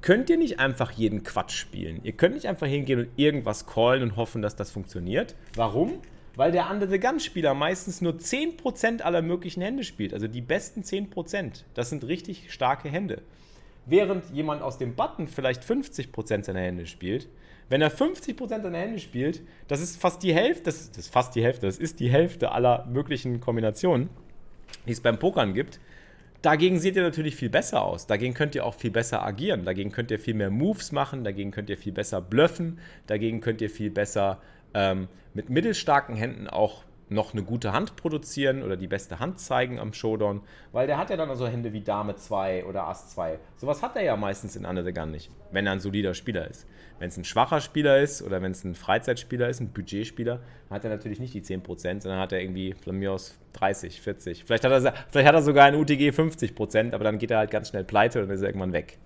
könnt ihr nicht einfach jeden Quatsch spielen. Ihr könnt nicht einfach hingehen und irgendwas callen und hoffen, dass das funktioniert. Warum? Weil der Under the Gun-Spieler meistens nur 10% aller möglichen Hände spielt. Also die besten 10%. Das sind richtig starke Hände. Während jemand aus dem Button vielleicht 50% seiner Hände spielt, wenn er 50% seiner Hände spielt, das ist fast die Hälfte, das ist fast die Hälfte, das ist die Hälfte aller möglichen Kombinationen, die es beim Pokern gibt. Dagegen seht ihr natürlich viel besser aus. Dagegen könnt ihr auch viel besser agieren. Dagegen könnt ihr viel mehr Moves machen. Dagegen könnt ihr viel besser bluffen. Dagegen könnt ihr viel besser ähm, mit mittelstarken Händen auch noch eine gute Hand produzieren oder die beste Hand zeigen am Showdown, weil der hat ja dann also Hände wie Dame 2 oder Ass 2. Sowas hat er ja meistens in Under the Gun nicht, wenn er ein solider Spieler ist. Wenn es ein schwacher Spieler ist oder wenn es ein Freizeitspieler ist, ein Budgetspieler, hat er natürlich nicht die 10%, sondern hat er irgendwie aus 30, 40. Vielleicht hat er, vielleicht hat er sogar ein UTG 50%, aber dann geht er halt ganz schnell pleite und dann ist er irgendwann weg.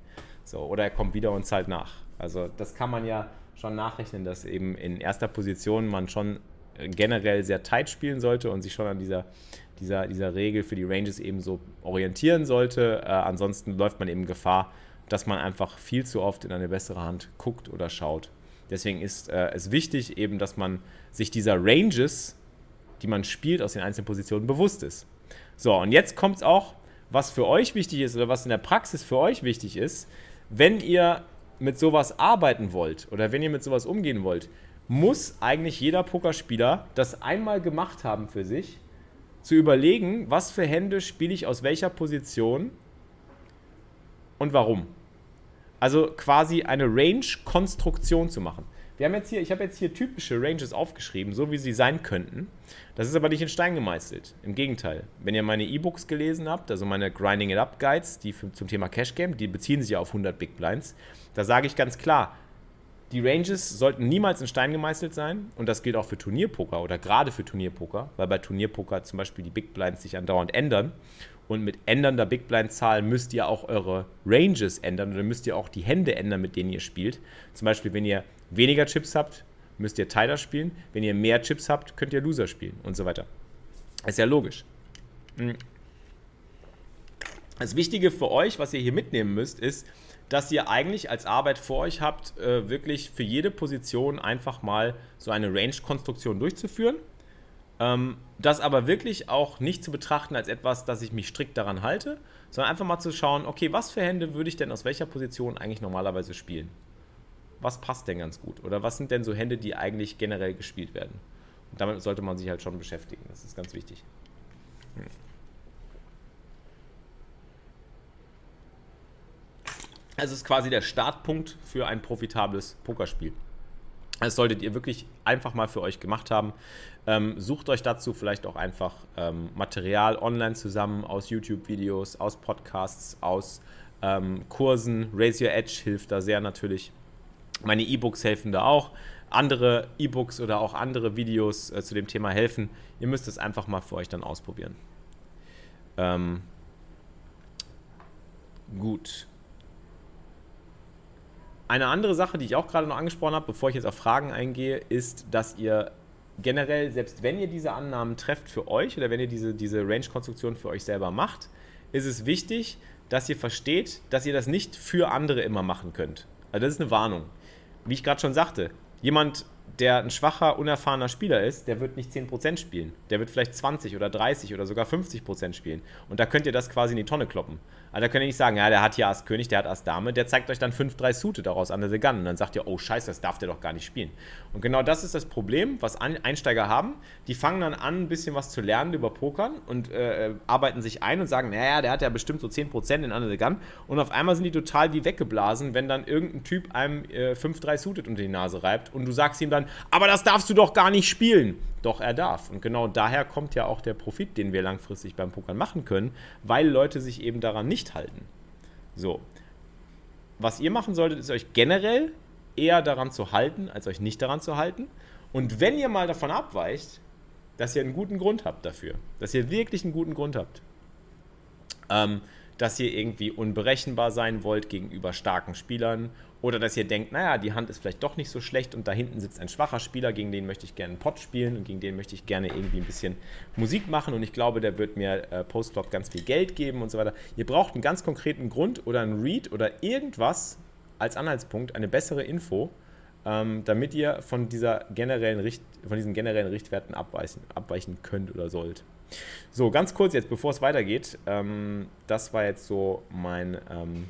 So, oder er kommt wieder und zahlt nach. Also das kann man ja schon nachrechnen, dass eben in erster Position man schon generell sehr tight spielen sollte und sich schon an dieser, dieser, dieser Regel für die Ranges eben so orientieren sollte. Äh, ansonsten läuft man eben Gefahr, dass man einfach viel zu oft in eine bessere Hand guckt oder schaut. Deswegen ist äh, es wichtig eben, dass man sich dieser Ranges, die man spielt aus den einzelnen Positionen, bewusst ist. So, und jetzt kommt es auch, was für euch wichtig ist oder was in der Praxis für euch wichtig ist, wenn ihr mit sowas arbeiten wollt oder wenn ihr mit sowas umgehen wollt, muss eigentlich jeder Pokerspieler das einmal gemacht haben für sich, zu überlegen, was für Hände spiele ich aus welcher Position und warum. Also quasi eine Range-Konstruktion zu machen. Wir haben jetzt hier, ich habe jetzt hier typische Ranges aufgeschrieben, so wie sie sein könnten. Das ist aber nicht in Stein gemeißelt. Im Gegenteil. Wenn ihr meine E-Books gelesen habt, also meine Grinding It Up Guides, die zum Thema Cash Game, die beziehen sich ja auf 100 Big Blinds. Da sage ich ganz klar, die Ranges sollten niemals in Stein gemeißelt sein und das gilt auch für Turnierpoker oder gerade für Turnierpoker, weil bei Turnierpoker zum Beispiel die Big Blinds sich andauernd ändern und mit ändernder Big Blind Zahl müsst ihr auch eure Ranges ändern oder müsst ihr auch die Hände ändern, mit denen ihr spielt. Zum Beispiel, wenn ihr weniger Chips habt, müsst ihr Tyler spielen. Wenn ihr mehr Chips habt, könnt ihr Loser spielen und so weiter. Ist ja logisch. Hm. Das Wichtige für euch, was ihr hier mitnehmen müsst, ist, dass ihr eigentlich als Arbeit vor euch habt, äh, wirklich für jede Position einfach mal so eine Range-Konstruktion durchzuführen. Ähm, das aber wirklich auch nicht zu betrachten als etwas, dass ich mich strikt daran halte, sondern einfach mal zu schauen, okay, was für Hände würde ich denn aus welcher Position eigentlich normalerweise spielen? was passt denn ganz gut? Oder was sind denn so Hände, die eigentlich generell gespielt werden? Und damit sollte man sich halt schon beschäftigen. Das ist ganz wichtig. Hm. Es ist quasi der Startpunkt für ein profitables Pokerspiel. Das solltet ihr wirklich einfach mal für euch gemacht haben. Ähm, sucht euch dazu vielleicht auch einfach ähm, Material online zusammen aus YouTube-Videos, aus Podcasts, aus ähm, Kursen. Raise Your Edge hilft da sehr natürlich. Meine E-Books helfen da auch. Andere E-Books oder auch andere Videos äh, zu dem Thema helfen. Ihr müsst es einfach mal für euch dann ausprobieren. Ähm, gut. Eine andere Sache, die ich auch gerade noch angesprochen habe, bevor ich jetzt auf Fragen eingehe, ist, dass ihr generell, selbst wenn ihr diese Annahmen trefft für euch oder wenn ihr diese, diese Range-Konstruktion für euch selber macht, ist es wichtig, dass ihr versteht, dass ihr das nicht für andere immer machen könnt. Also das ist eine Warnung wie ich gerade schon sagte, jemand, der ein schwacher, unerfahrener Spieler ist, der wird nicht 10% spielen. Der wird vielleicht 20 oder 30 oder sogar 50% spielen. Und da könnt ihr das quasi in die Tonne kloppen. Also da könnt ihr nicht sagen, ja, der hat hier Ass König, der hat Ass Dame, der zeigt euch dann 5-3 Suited daraus an der Gun. Und dann sagt ihr, oh scheiße, das darf der doch gar nicht spielen. Und genau das ist das Problem, was Einsteiger haben. Die fangen dann an, ein bisschen was zu lernen über Pokern und äh, arbeiten sich ein und sagen, naja, der hat ja bestimmt so 10% in Under the Gun. Und auf einmal sind die total wie weggeblasen, wenn dann irgendein Typ einem äh, 5-3 Suited unter die Nase reibt und du sagst ihm dann, aber das darfst du doch gar nicht spielen. Doch er darf. Und genau daher kommt ja auch der Profit, den wir langfristig beim Pokern machen können, weil Leute sich eben daran nicht halten. So. Was ihr machen solltet, ist euch generell eher daran zu halten, als euch nicht daran zu halten. Und wenn ihr mal davon abweicht, dass ihr einen guten Grund habt dafür. Dass ihr wirklich einen guten Grund habt. Ähm, dass ihr irgendwie unberechenbar sein wollt gegenüber starken Spielern oder dass ihr denkt, naja, die Hand ist vielleicht doch nicht so schlecht und da hinten sitzt ein schwacher Spieler, gegen den möchte ich gerne einen Pot spielen und gegen den möchte ich gerne irgendwie ein bisschen Musik machen und ich glaube, der wird mir äh, Postflop ganz viel Geld geben und so weiter. Ihr braucht einen ganz konkreten Grund oder einen Read oder irgendwas als Anhaltspunkt, eine bessere Info, ähm, damit ihr von, dieser generellen Richt von diesen generellen Richtwerten abweichen, abweichen könnt oder sollt. So, ganz kurz jetzt, bevor es weitergeht, ähm, das war jetzt so mein... Ähm,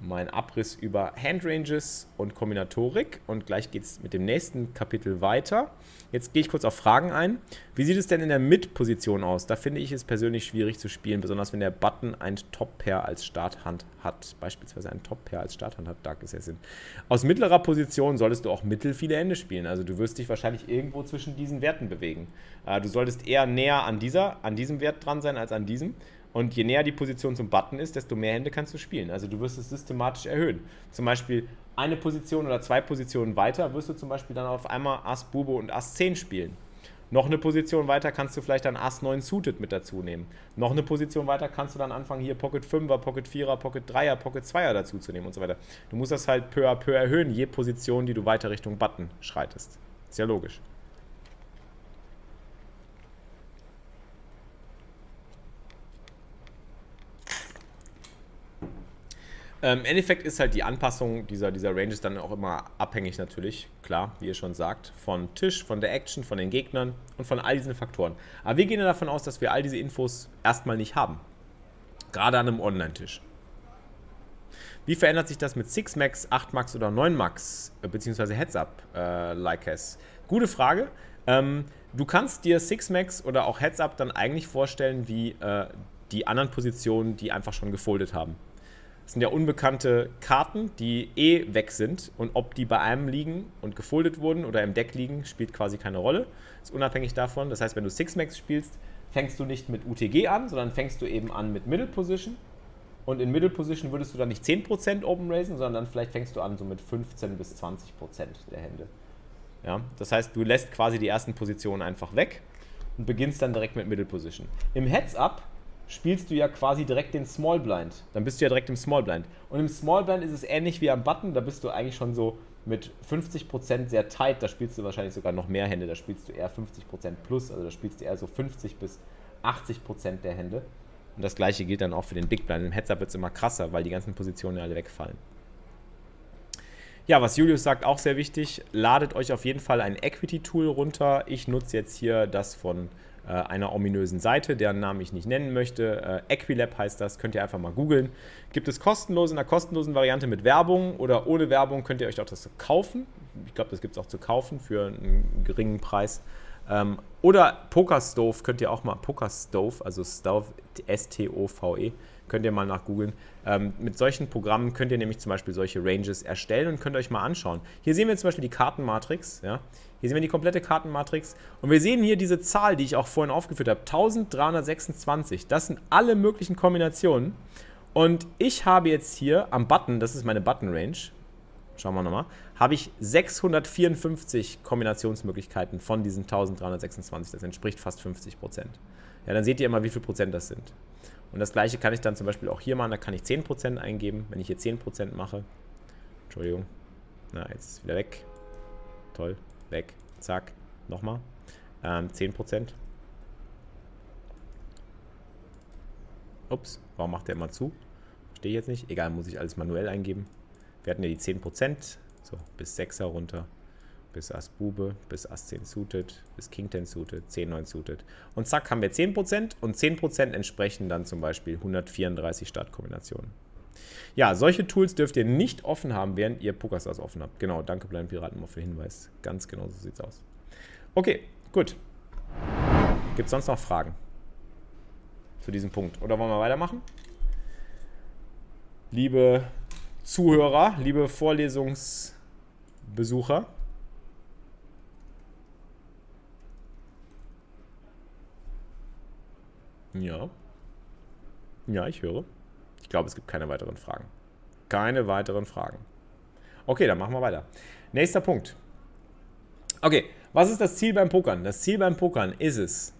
mein Abriss über Handranges und Kombinatorik und gleich geht es mit dem nächsten Kapitel weiter. Jetzt gehe ich kurz auf Fragen ein. Wie sieht es denn in der Mid-Position aus? Da finde ich es persönlich schwierig zu spielen, besonders wenn der Button ein Top-Pair als Starthand hat. Beispielsweise ein Top-Pair als Starthand hat Dark Assassin. Aus mittlerer Position solltest du auch mittel viele Hände spielen. Also du wirst dich wahrscheinlich irgendwo zwischen diesen Werten bewegen. Äh, du solltest eher näher an, dieser, an diesem Wert dran sein als an diesem. Und je näher die Position zum Button ist, desto mehr Hände kannst du spielen. Also du wirst es systematisch erhöhen. Zum Beispiel eine Position oder zwei Positionen weiter wirst du zum Beispiel dann auf einmal Ass Bube und Ass 10 spielen. Noch eine Position weiter kannst du vielleicht dann Ass 9 Suited mit dazu nehmen. Noch eine Position weiter kannst du dann anfangen, hier Pocket 5er, Pocket 4er, Pocket 3er, Pocket 2er dazu zu nehmen und so weiter. Du musst das halt peu à peu erhöhen, je Position, die du weiter Richtung Button schreitest. Ist ja logisch. Im Endeffekt ist halt die Anpassung dieser, dieser Ranges dann auch immer abhängig natürlich, klar, wie ihr schon sagt, von Tisch, von der Action, von den Gegnern und von all diesen Faktoren. Aber wir gehen ja davon aus, dass wir all diese Infos erstmal nicht haben. Gerade an einem Online-Tisch. Wie verändert sich das mit 6max, 8max oder 9max, äh, beziehungsweise Heads-Up, äh, Like-Has? Gute Frage. Ähm, du kannst dir 6max oder auch Heads-Up dann eigentlich vorstellen wie äh, die anderen Positionen, die einfach schon gefoldet haben. Das sind ja unbekannte Karten, die eh weg sind. Und ob die bei einem liegen und gefoldet wurden oder im Deck liegen, spielt quasi keine Rolle. Ist unabhängig davon. Das heißt, wenn du Six Max spielst, fängst du nicht mit UTG an, sondern fängst du eben an mit Middle Position. Und in Middle Position würdest du dann nicht 10% Open Raisen, sondern dann vielleicht fängst du an so mit 15 bis 20% der Hände. Ja, das heißt, du lässt quasi die ersten Positionen einfach weg und beginnst dann direkt mit Middle Position. Im Heads-Up spielst du ja quasi direkt den Small Blind. Dann bist du ja direkt im Small Blind. Und im Small Blind ist es ähnlich wie am Button, da bist du eigentlich schon so mit 50% sehr tight, da spielst du wahrscheinlich sogar noch mehr Hände, da spielst du eher 50% plus, also da spielst du eher so 50 bis 80% der Hände. Und das gleiche gilt dann auch für den Big Blind. Im Heads-Up wird es immer krasser, weil die ganzen Positionen alle wegfallen. Ja, was Julius sagt, auch sehr wichtig. Ladet euch auf jeden Fall ein Equity-Tool runter. Ich nutze jetzt hier das von einer ominösen Seite, deren Namen ich nicht nennen möchte. Äh, Equilab heißt das, könnt ihr einfach mal googeln. Gibt es kostenlos in der kostenlosen Variante mit Werbung oder ohne Werbung könnt ihr euch auch das kaufen. Ich glaube, das gibt es auch zu kaufen für einen geringen Preis. Ähm, oder Pokerstove könnt ihr auch mal, Pokerstove, also Stove, S-T-O-V-E, könnt ihr mal nachgoogeln. Ähm, mit solchen Programmen könnt ihr nämlich zum Beispiel solche Ranges erstellen und könnt euch mal anschauen. Hier sehen wir zum Beispiel die Kartenmatrix. Ja? Hier sehen wir die komplette Kartenmatrix. Und wir sehen hier diese Zahl, die ich auch vorhin aufgeführt habe. 1326. Das sind alle möglichen Kombinationen. Und ich habe jetzt hier am Button, das ist meine Button-Range, schauen wir nochmal, habe ich 654 Kombinationsmöglichkeiten von diesen 1326. Das entspricht fast 50 Prozent. Ja, dann seht ihr immer, wie viel Prozent das sind. Und das gleiche kann ich dann zum Beispiel auch hier machen. Da kann ich 10% eingeben. Wenn ich hier 10% mache. Entschuldigung. Na, jetzt ist es wieder weg. Toll. Weg. Zack. Nochmal. Ähm, 10%. Ups, warum macht der immer zu? Verstehe ich jetzt nicht. Egal, muss ich alles manuell eingeben. Wir hatten ja die 10%. So, bis 6er runter bis Ass Bube, bis Ass 10 suited, bis King 10 suited, 10 9 suited. Und zack, haben wir 10% und 10% entsprechen dann zum Beispiel 134 Startkombinationen. Ja, solche Tools dürft ihr nicht offen haben, während ihr PokerStars offen habt. Genau, danke Blind Piraten mal für den Hinweis. Ganz genau so sieht's aus. Okay, gut. Gibt es sonst noch Fragen zu diesem Punkt? Oder wollen wir weitermachen? Liebe Zuhörer, liebe Vorlesungsbesucher, Ja. Ja, ich höre. Ich glaube, es gibt keine weiteren Fragen. Keine weiteren Fragen. Okay, dann machen wir weiter. Nächster Punkt. Okay, was ist das Ziel beim Pokern? Das Ziel beim Pokern ist es,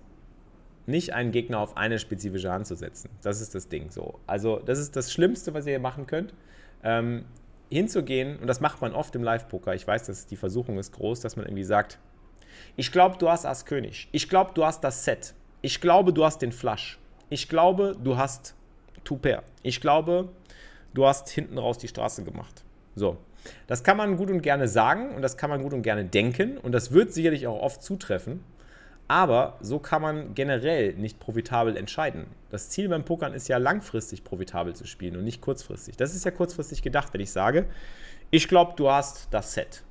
nicht einen Gegner auf eine spezifische Hand zu setzen. Das ist das Ding so. Also, das ist das Schlimmste, was ihr hier machen könnt. Ähm, hinzugehen, und das macht man oft im Live-Poker. Ich weiß, dass die Versuchung ist groß, dass man irgendwie sagt: Ich glaube, du hast Ass König. Ich glaube, du hast das Set. Ich glaube, du hast den Flush. Ich glaube, du hast Two-Pair. Ich glaube, du hast hinten raus die Straße gemacht. So. Das kann man gut und gerne sagen und das kann man gut und gerne denken und das wird sicherlich auch oft zutreffen. Aber so kann man generell nicht profitabel entscheiden. Das Ziel beim Pokern ist ja langfristig profitabel zu spielen und nicht kurzfristig. Das ist ja kurzfristig gedacht, wenn ich sage, ich glaube, du hast das Set.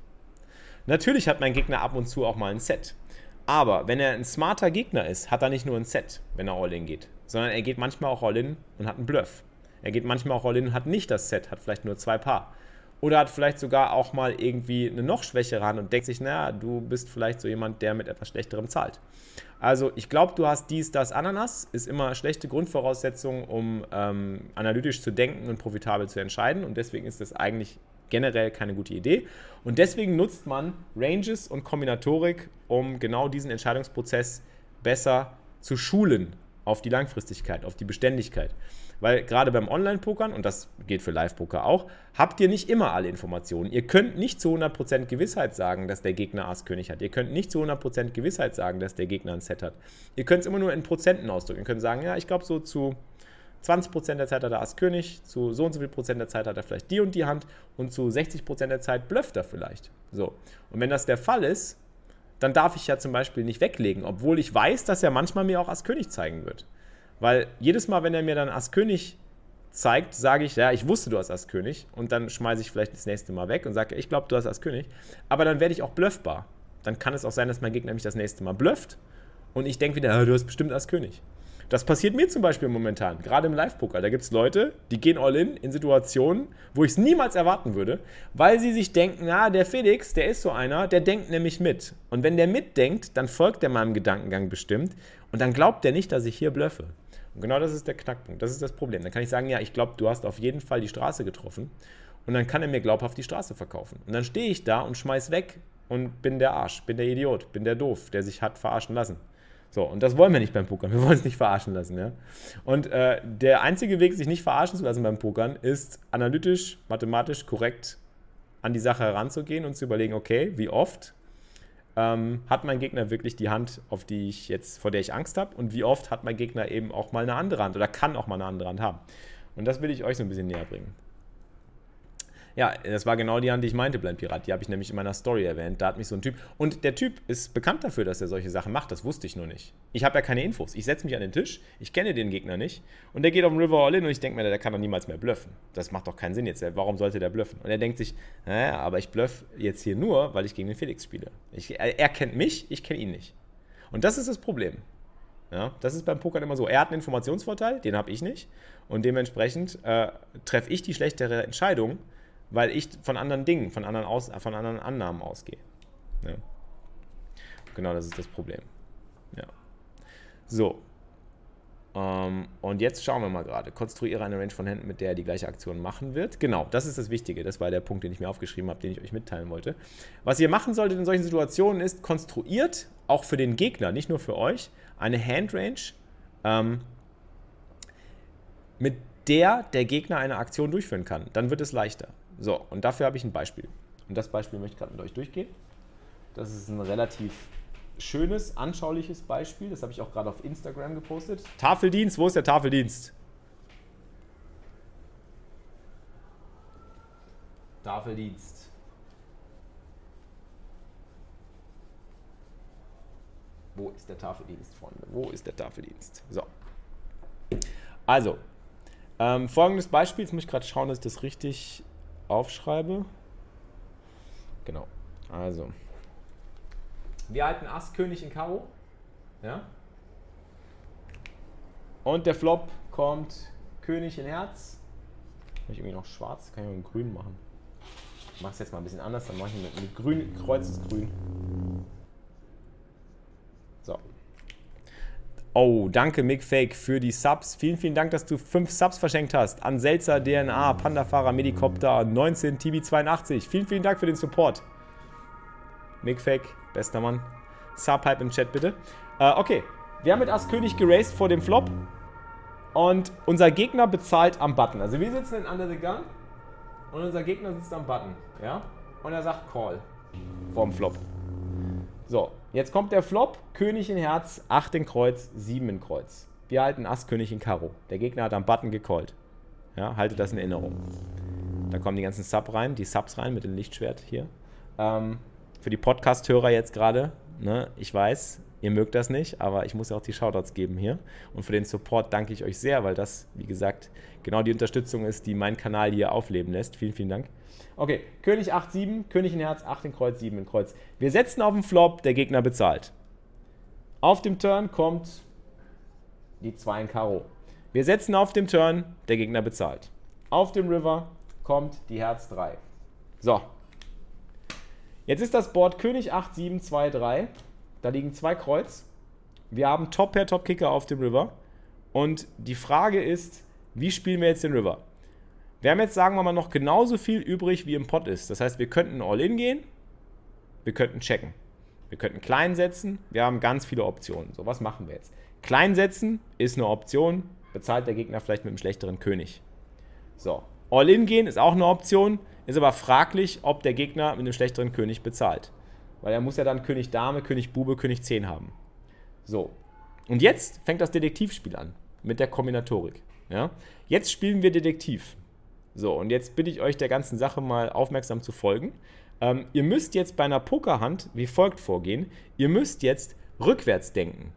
Natürlich hat mein Gegner ab und zu auch mal ein Set. Aber wenn er ein smarter Gegner ist, hat er nicht nur ein Set, wenn er All-In geht, sondern er geht manchmal auch All-In und hat einen Bluff. Er geht manchmal auch All-In und hat nicht das Set, hat vielleicht nur zwei Paar. Oder hat vielleicht sogar auch mal irgendwie eine noch schwächere Hand und denkt sich, naja, du bist vielleicht so jemand, der mit etwas Schlechterem zahlt. Also ich glaube, du hast dies, das, Ananas, ist immer schlechte Grundvoraussetzung, um ähm, analytisch zu denken und profitabel zu entscheiden. Und deswegen ist das eigentlich generell keine gute Idee. Und deswegen nutzt man Ranges und Kombinatorik, um genau diesen Entscheidungsprozess besser zu schulen auf die Langfristigkeit, auf die Beständigkeit. Weil gerade beim Online-Pokern, und das gilt für Live-Poker auch, habt ihr nicht immer alle Informationen. Ihr könnt nicht zu 100% Gewissheit sagen, dass der Gegner Ass-König hat. Ihr könnt nicht zu 100% Gewissheit sagen, dass der Gegner ein Set hat. Ihr könnt es immer nur in Prozenten ausdrücken. Ihr könnt sagen, ja, ich glaube so zu 20% der Zeit hat er Ass König, zu so und so viel Prozent der Zeit hat er vielleicht die und die Hand und zu 60% der Zeit blufft er vielleicht. So. Und wenn das der Fall ist, dann darf ich ja zum Beispiel nicht weglegen, obwohl ich weiß, dass er manchmal mir auch Ass König zeigen wird. Weil jedes Mal, wenn er mir dann Ass König zeigt, sage ich, ja, ich wusste, du hast Ass König und dann schmeiße ich vielleicht das nächste Mal weg und sage, ich glaube, du hast Ass König. Aber dann werde ich auch bluffbar. Dann kann es auch sein, dass mein Gegner mich das nächste Mal blufft und ich denke wieder, du hast bestimmt Ass König. Das passiert mir zum Beispiel momentan, gerade im Live-Poker. Da gibt es Leute, die gehen all in in Situationen, wo ich es niemals erwarten würde, weil sie sich denken, na, der Felix, der ist so einer, der denkt nämlich mit. Und wenn der mitdenkt, dann folgt er meinem Gedankengang bestimmt und dann glaubt er nicht, dass ich hier blöffe. Und genau das ist der Knackpunkt, das ist das Problem. Dann kann ich sagen, ja, ich glaube, du hast auf jeden Fall die Straße getroffen und dann kann er mir glaubhaft die Straße verkaufen. Und dann stehe ich da und schmeiß weg und bin der Arsch, bin der Idiot, bin der Doof, der sich hat verarschen lassen. So, und das wollen wir nicht beim Pokern. Wir wollen es nicht verarschen lassen. Ja? Und äh, der einzige Weg, sich nicht verarschen zu lassen beim Pokern, ist analytisch, mathematisch korrekt an die Sache heranzugehen und zu überlegen, okay, wie oft ähm, hat mein Gegner wirklich die Hand, auf die ich jetzt, vor der ich Angst habe, und wie oft hat mein Gegner eben auch mal eine andere Hand oder kann auch mal eine andere Hand haben. Und das will ich euch so ein bisschen näher bringen. Ja, das war genau die Hand, die ich meinte, Blind Pirat. Die habe ich nämlich in meiner Story erwähnt. Da hat mich so ein Typ. Und der Typ ist bekannt dafür, dass er solche Sachen macht. Das wusste ich nur nicht. Ich habe ja keine Infos. Ich setze mich an den Tisch, ich kenne den Gegner nicht. Und der geht auf den River All In und ich denke mir, der kann doch niemals mehr bluffen. Das macht doch keinen Sinn jetzt. Warum sollte der bluffen? Und er denkt sich, naja, aber ich bluff jetzt hier nur, weil ich gegen den Felix spiele. Ich, er, er kennt mich, ich kenne ihn nicht. Und das ist das Problem. Ja, das ist beim Pokern immer so. Er hat einen Informationsvorteil, den habe ich nicht. Und dementsprechend äh, treffe ich die schlechtere Entscheidung, weil ich von anderen Dingen, von anderen, Aus, von anderen Annahmen ausgehe. Ja. Genau, das ist das Problem. Ja. So. Ähm, und jetzt schauen wir mal gerade. Konstruiere eine Range von Händen, mit der er die gleiche Aktion machen wird. Genau, das ist das Wichtige. Das war der Punkt, den ich mir aufgeschrieben habe, den ich euch mitteilen wollte. Was ihr machen solltet in solchen Situationen ist, konstruiert auch für den Gegner, nicht nur für euch, eine Handrange, ähm, mit der der Gegner eine Aktion durchführen kann. Dann wird es leichter. So, und dafür habe ich ein Beispiel. Und das Beispiel möchte ich gerade mit euch durchgehen. Das ist ein relativ schönes, anschauliches Beispiel. Das habe ich auch gerade auf Instagram gepostet. Tafeldienst, wo ist der Tafeldienst? Tafeldienst. Wo ist der Tafeldienst, Freunde? Wo ist der Tafeldienst? So. Also, ähm, folgendes Beispiel. Jetzt muss ich gerade schauen, dass ich das richtig aufschreibe. Genau. Also. Wir halten Ass, König in Karo. Ja. Und der Flop kommt König in Herz. Habe ich irgendwie noch schwarz? Kann ich auch in grün machen. Ich mache es jetzt mal ein bisschen anders. Dann mache ich mit, mit grün. Kreuz ist grün. So. Oh, danke MigFake für die Subs. Vielen, vielen Dank, dass du fünf Subs verschenkt hast. An Selzer, DNA, Pandafahrer, Medikopter, 19, TB82. Vielen, vielen Dank für den Support. MigFake, bester Mann. Subhype im Chat bitte. Äh, okay, wir haben mit Ass König geraced vor dem Flop. Und unser Gegner bezahlt am Button. Also wir sitzen in Under the Gun und unser Gegner sitzt am Button. Ja? Und er sagt Call vorm Flop. So, jetzt kommt der Flop. König in Herz, 8 in Kreuz, 7 in Kreuz. Wir halten Ass, König in Karo. Der Gegner hat am Button gecallt. Ja, haltet das in Erinnerung. Da kommen die ganzen Sub rein, die Subs rein mit dem Lichtschwert hier. Ähm, für die Podcast-Hörer jetzt gerade, ne, ich weiß, ihr mögt das nicht, aber ich muss ja auch die Shoutouts geben hier. Und für den Support danke ich euch sehr, weil das, wie gesagt, genau die Unterstützung ist, die meinen Kanal hier aufleben lässt. Vielen, vielen Dank. Okay, König 8, 7, König in Herz, 8 in Kreuz, 7 in Kreuz. Wir setzen auf den Flop, der Gegner bezahlt. Auf dem Turn kommt die 2 in Karo. Wir setzen auf dem Turn, der Gegner bezahlt. Auf dem River kommt die Herz 3. So. Jetzt ist das Board König 8, 7, 2, 3. Da liegen zwei Kreuz. Wir haben Top Pair, Top Kicker auf dem River. Und die Frage ist, wie spielen wir jetzt den River? Wir haben jetzt, sagen wir mal, noch genauso viel übrig, wie im Pot ist. Das heißt, wir könnten All-In gehen, wir könnten checken. Wir könnten klein setzen, wir haben ganz viele Optionen. So, was machen wir jetzt? Klein setzen ist eine Option, bezahlt der Gegner vielleicht mit einem schlechteren König. So, All-In gehen ist auch eine Option, ist aber fraglich, ob der Gegner mit einem schlechteren König bezahlt. Weil er muss ja dann König Dame, König Bube, König 10 haben. So, und jetzt fängt das Detektivspiel an mit der Kombinatorik. Ja? Jetzt spielen wir Detektiv. So, und jetzt bitte ich euch der ganzen Sache mal aufmerksam zu folgen. Ähm, ihr müsst jetzt bei einer Pokerhand wie folgt vorgehen. Ihr müsst jetzt rückwärts denken.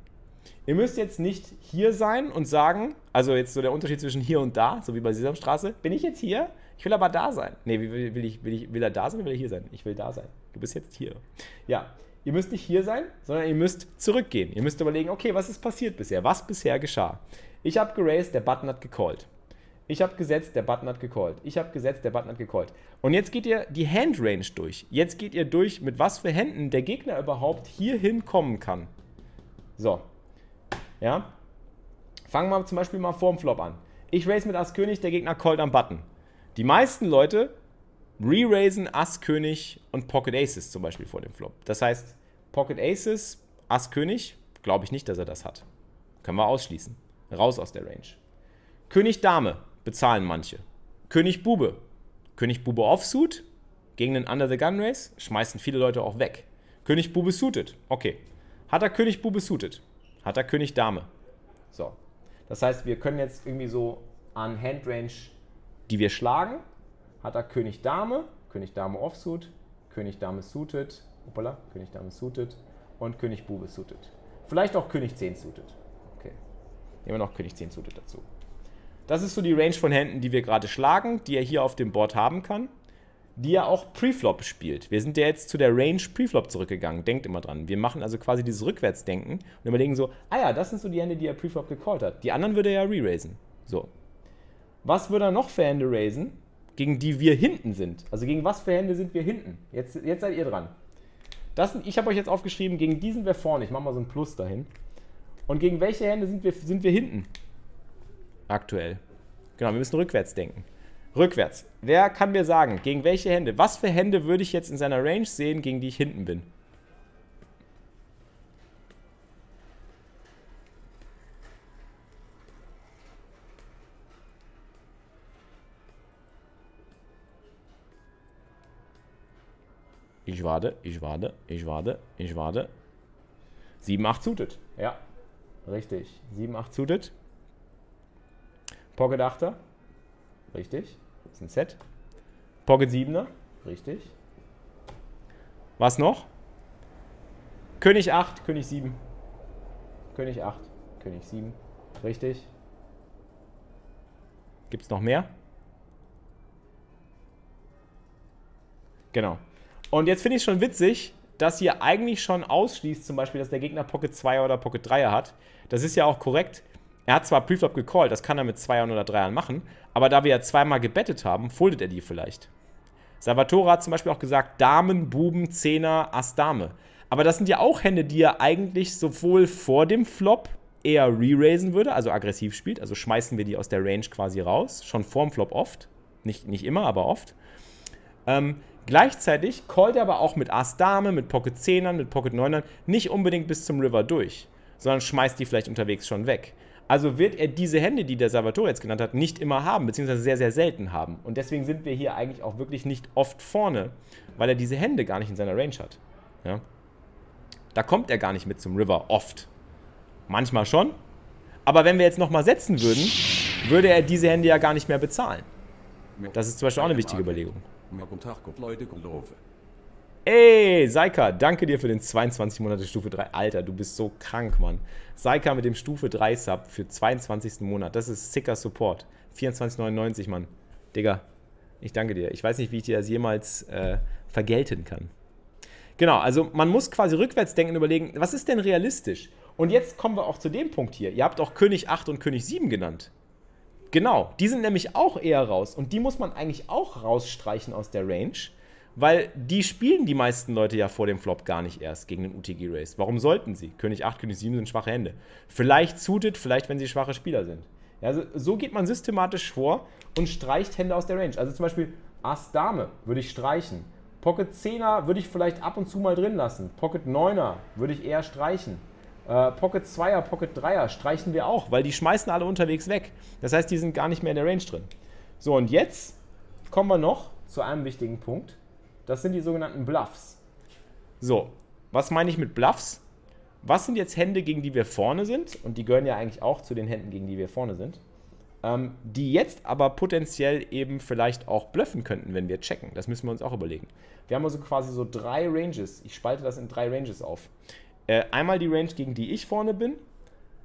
Ihr müsst jetzt nicht hier sein und sagen, also jetzt so der Unterschied zwischen hier und da, so wie bei Sesamstraße, bin ich jetzt hier? Ich will aber da sein. Nee, will, ich, will, ich, will er da sein oder will er hier sein? Ich will da sein. Du bist jetzt hier. Ja, Ihr müsst nicht hier sein, sondern ihr müsst zurückgehen. Ihr müsst überlegen, okay, was ist passiert bisher? Was bisher geschah? Ich habe geraced, der Button hat gecallt. Ich habe gesetzt, der Button hat gecallt. Ich habe gesetzt, der Button hat gecallt. Und jetzt geht ihr die Handrange durch. Jetzt geht ihr durch, mit was für Händen der Gegner überhaupt hierhin kommen kann. So. Ja. Fangen wir zum Beispiel mal vorm Flop an. Ich race mit Ass König, der Gegner callt am Button. Die meisten Leute re-raisen Ass König und Pocket Aces zum Beispiel vor dem Flop. Das heißt, Pocket Aces, Ass König, glaube ich nicht, dass er das hat. Können wir ausschließen. Raus aus der Range. König Dame bezahlen manche. König Bube. König Bube Offsuit gegen den Under the Gun Race schmeißen viele Leute auch weg. König Bube suited. Okay. Hat er König Bube suited? Hat er König Dame? So. Das heißt, wir können jetzt irgendwie so an Handrange, die wir schlagen, hat er König Dame, König Dame Offsuit, König Dame suited, hoppala, König Dame suited und König Bube suited. Vielleicht auch König 10 suited. Okay. Nehmen wir noch König 10 suited dazu. Das ist so die Range von Händen, die wir gerade schlagen, die er hier auf dem Board haben kann, die er auch Preflop spielt. Wir sind ja jetzt zu der Range Preflop zurückgegangen. Denkt immer dran. Wir machen also quasi dieses Rückwärtsdenken und überlegen so, ah ja, das sind so die Hände, die er Preflop gecallt hat. Die anderen würde er ja re-raisen. So. Was würde er noch für Hände raisen, gegen die wir hinten sind? Also gegen was für Hände sind wir hinten? Jetzt, jetzt seid ihr dran. Das, ich habe euch jetzt aufgeschrieben, gegen diesen wir vorne. Ich mache mal so ein Plus dahin. Und gegen welche Hände sind wir, sind wir hinten? Aktuell. Genau, wir müssen rückwärts denken. Rückwärts. Wer kann mir sagen, gegen welche Hände? Was für Hände würde ich jetzt in seiner Range sehen, gegen die ich hinten bin? Ich warte, ich warte, ich warte, ich warte. 7, 8 suited. Ja, richtig. 7, 8 suited. Pocket 8er. Richtig. Das ist ein Set. Pocket 7er. Richtig. Was noch? König 8, König 7. König 8, König 7. Richtig. Gibt es noch mehr? Genau. Und jetzt finde ich es schon witzig, dass hier eigentlich schon ausschließt, zum Beispiel, dass der Gegner Pocket 2 oder Pocket 3er hat. Das ist ja auch korrekt. Er hat zwar Preflop gecallt, das kann er mit 2ern oder 3ern machen, aber da wir ja zweimal gebettet haben, foldet er die vielleicht. Salvatore hat zum Beispiel auch gesagt, Damen, Buben, Zehner, Ass, Dame. Aber das sind ja auch Hände, die er eigentlich sowohl vor dem Flop eher re-raisen würde, also aggressiv spielt, also schmeißen wir die aus der Range quasi raus, schon vorm Flop oft, nicht, nicht immer, aber oft. Ähm, gleichzeitig callt er aber auch mit Ass Dame, mit Pocket 10ern, mit Pocket 9ern nicht unbedingt bis zum River durch, sondern schmeißt die vielleicht unterwegs schon weg. Also wird er diese Hände, die der Salvatore jetzt genannt hat, nicht immer haben, beziehungsweise sehr, sehr selten haben. Und deswegen sind wir hier eigentlich auch wirklich nicht oft vorne, weil er diese Hände gar nicht in seiner Range hat. Ja? Da kommt er gar nicht mit zum River oft. Manchmal schon. Aber wenn wir jetzt nochmal setzen würden, würde er diese Hände ja gar nicht mehr bezahlen. Das ist zum Beispiel auch eine wichtige Überlegung. Ey, Saika, danke dir für den 22 Monate Stufe 3. Alter, du bist so krank, Mann. Saika mit dem Stufe 3 Sub für 22. Monat. Das ist sicker Support. 24,99, Mann. Digga, ich danke dir. Ich weiß nicht, wie ich dir das jemals äh, vergelten kann. Genau, also man muss quasi rückwärts denken und überlegen, was ist denn realistisch? Und jetzt kommen wir auch zu dem Punkt hier. Ihr habt auch König 8 und König 7 genannt. Genau, die sind nämlich auch eher raus. Und die muss man eigentlich auch rausstreichen aus der Range weil die spielen die meisten Leute ja vor dem Flop gar nicht erst gegen den UTG Race. Warum sollten sie? König 8, König 7 sind schwache Hände. Vielleicht suited, vielleicht wenn sie schwache Spieler sind. Also so geht man systematisch vor und streicht Hände aus der Range. Also zum Beispiel Ass Dame würde ich streichen. Pocket 10er würde ich vielleicht ab und zu mal drin lassen. Pocket 9er würde ich eher streichen. Äh, Pocket 2er, Pocket 3er streichen wir auch, weil die schmeißen alle unterwegs weg. Das heißt, die sind gar nicht mehr in der Range drin. So, und jetzt kommen wir noch zu einem wichtigen Punkt. Das sind die sogenannten Bluffs. So, was meine ich mit Bluffs? Was sind jetzt Hände, gegen die wir vorne sind? Und die gehören ja eigentlich auch zu den Händen, gegen die wir vorne sind. Ähm, die jetzt aber potenziell eben vielleicht auch bluffen könnten, wenn wir checken. Das müssen wir uns auch überlegen. Wir haben also quasi so drei Ranges. Ich spalte das in drei Ranges auf. Äh, einmal die Range, gegen die ich vorne bin.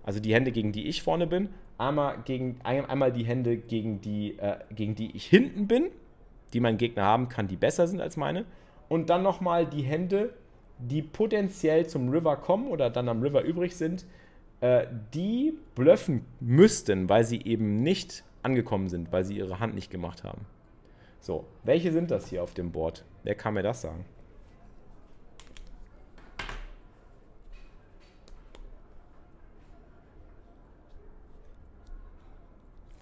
Also die Hände, gegen die ich vorne bin. Einmal, gegen, einmal die Hände, gegen die, äh, gegen die ich hinten bin die mein Gegner haben kann, die besser sind als meine. Und dann nochmal die Hände, die potenziell zum River kommen oder dann am River übrig sind, äh, die bluffen müssten, weil sie eben nicht angekommen sind, weil sie ihre Hand nicht gemacht haben. So, welche sind das hier auf dem Board? Wer kann mir das sagen?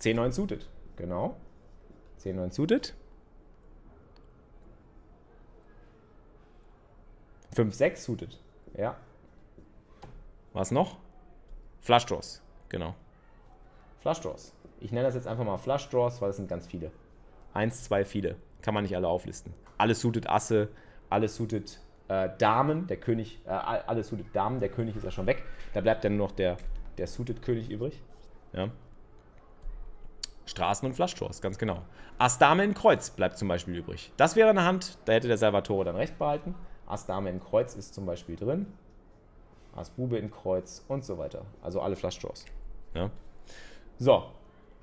Zehn neun suited, genau. 10 9 suited. 5 6 suited, ja. Was noch? Flush Draws, genau. Flush Draws. Ich nenne das jetzt einfach mal Flush Draws, weil es sind ganz viele. Eins, zwei, viele. Kann man nicht alle auflisten. Alles suited Asse, alles suited äh, Damen, der König, äh, alles suited Damen, der König ist ja schon weg. Da bleibt dann nur noch der, der suited König übrig. Ja. Straßen und Draws, ganz genau. Ass Dame in Kreuz bleibt zum Beispiel übrig. Das wäre eine Hand, da hätte der Salvatore dann recht behalten. Ass Dame in Kreuz ist zum Beispiel drin. Ass Bube in Kreuz und so weiter. Also alle Draws. Ja. So.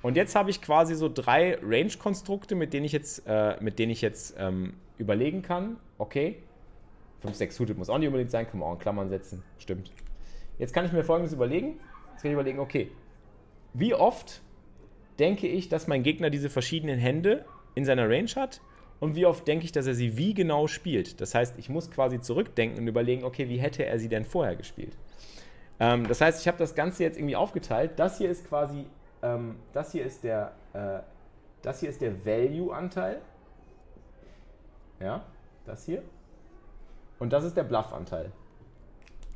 Und jetzt habe ich quasi so drei Range-Konstrukte, mit denen ich jetzt, äh, mit denen ich jetzt ähm, überlegen kann. Okay, 5, 6 Suited muss auch nicht unbedingt sein, können wir auch in Klammern setzen. Stimmt. Jetzt kann ich mir folgendes überlegen. Jetzt kann ich überlegen, okay, wie oft denke ich, dass mein Gegner diese verschiedenen Hände in seiner Range hat und wie oft denke ich, dass er sie wie genau spielt. Das heißt, ich muss quasi zurückdenken und überlegen, okay, wie hätte er sie denn vorher gespielt. Ähm, das heißt, ich habe das Ganze jetzt irgendwie aufgeteilt. Das hier ist quasi, ähm, das hier ist der, äh, das hier ist der Value-Anteil. Ja, das hier. Und das ist der Bluff-Anteil.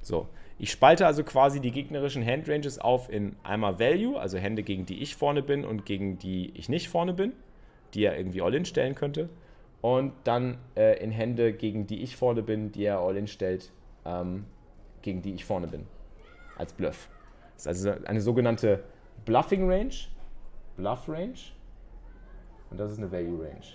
So, ich spalte also quasi die gegnerischen Handranges auf in einmal Value, also Hände, gegen die ich vorne bin und gegen die ich nicht vorne bin, die er irgendwie All-In stellen könnte und dann äh, in Hände, gegen die ich vorne bin, die er all in stellt, ähm, gegen die ich vorne bin. Als Bluff. Das ist also eine sogenannte Bluffing Range, Bluff Range und das ist eine Value Range.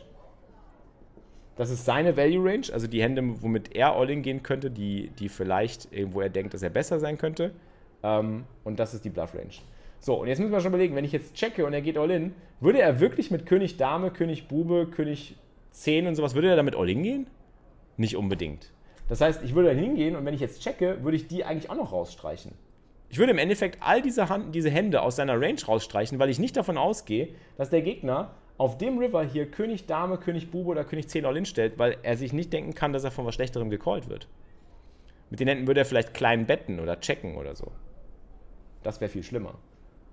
Das ist seine Value Range, also die Hände, womit er All-In gehen könnte, die, die vielleicht irgendwo er denkt, dass er besser sein könnte. Ähm, und das ist die Bluff Range. So, und jetzt müssen wir schon überlegen, wenn ich jetzt checke und er geht All-In, würde er wirklich mit König Dame, König Bube, König 10 und sowas, würde er damit all hingehen? Nicht unbedingt. Das heißt, ich würde da hingehen und wenn ich jetzt checke, würde ich die eigentlich auch noch rausstreichen. Ich würde im Endeffekt all diese, Hand, diese Hände aus seiner Range rausstreichen, weil ich nicht davon ausgehe, dass der Gegner auf dem River hier König Dame, König Bube oder König 10 All-In stellt, weil er sich nicht denken kann, dass er von was Schlechterem gecallt wird. Mit den Händen würde er vielleicht klein betten oder checken oder so. Das wäre viel schlimmer.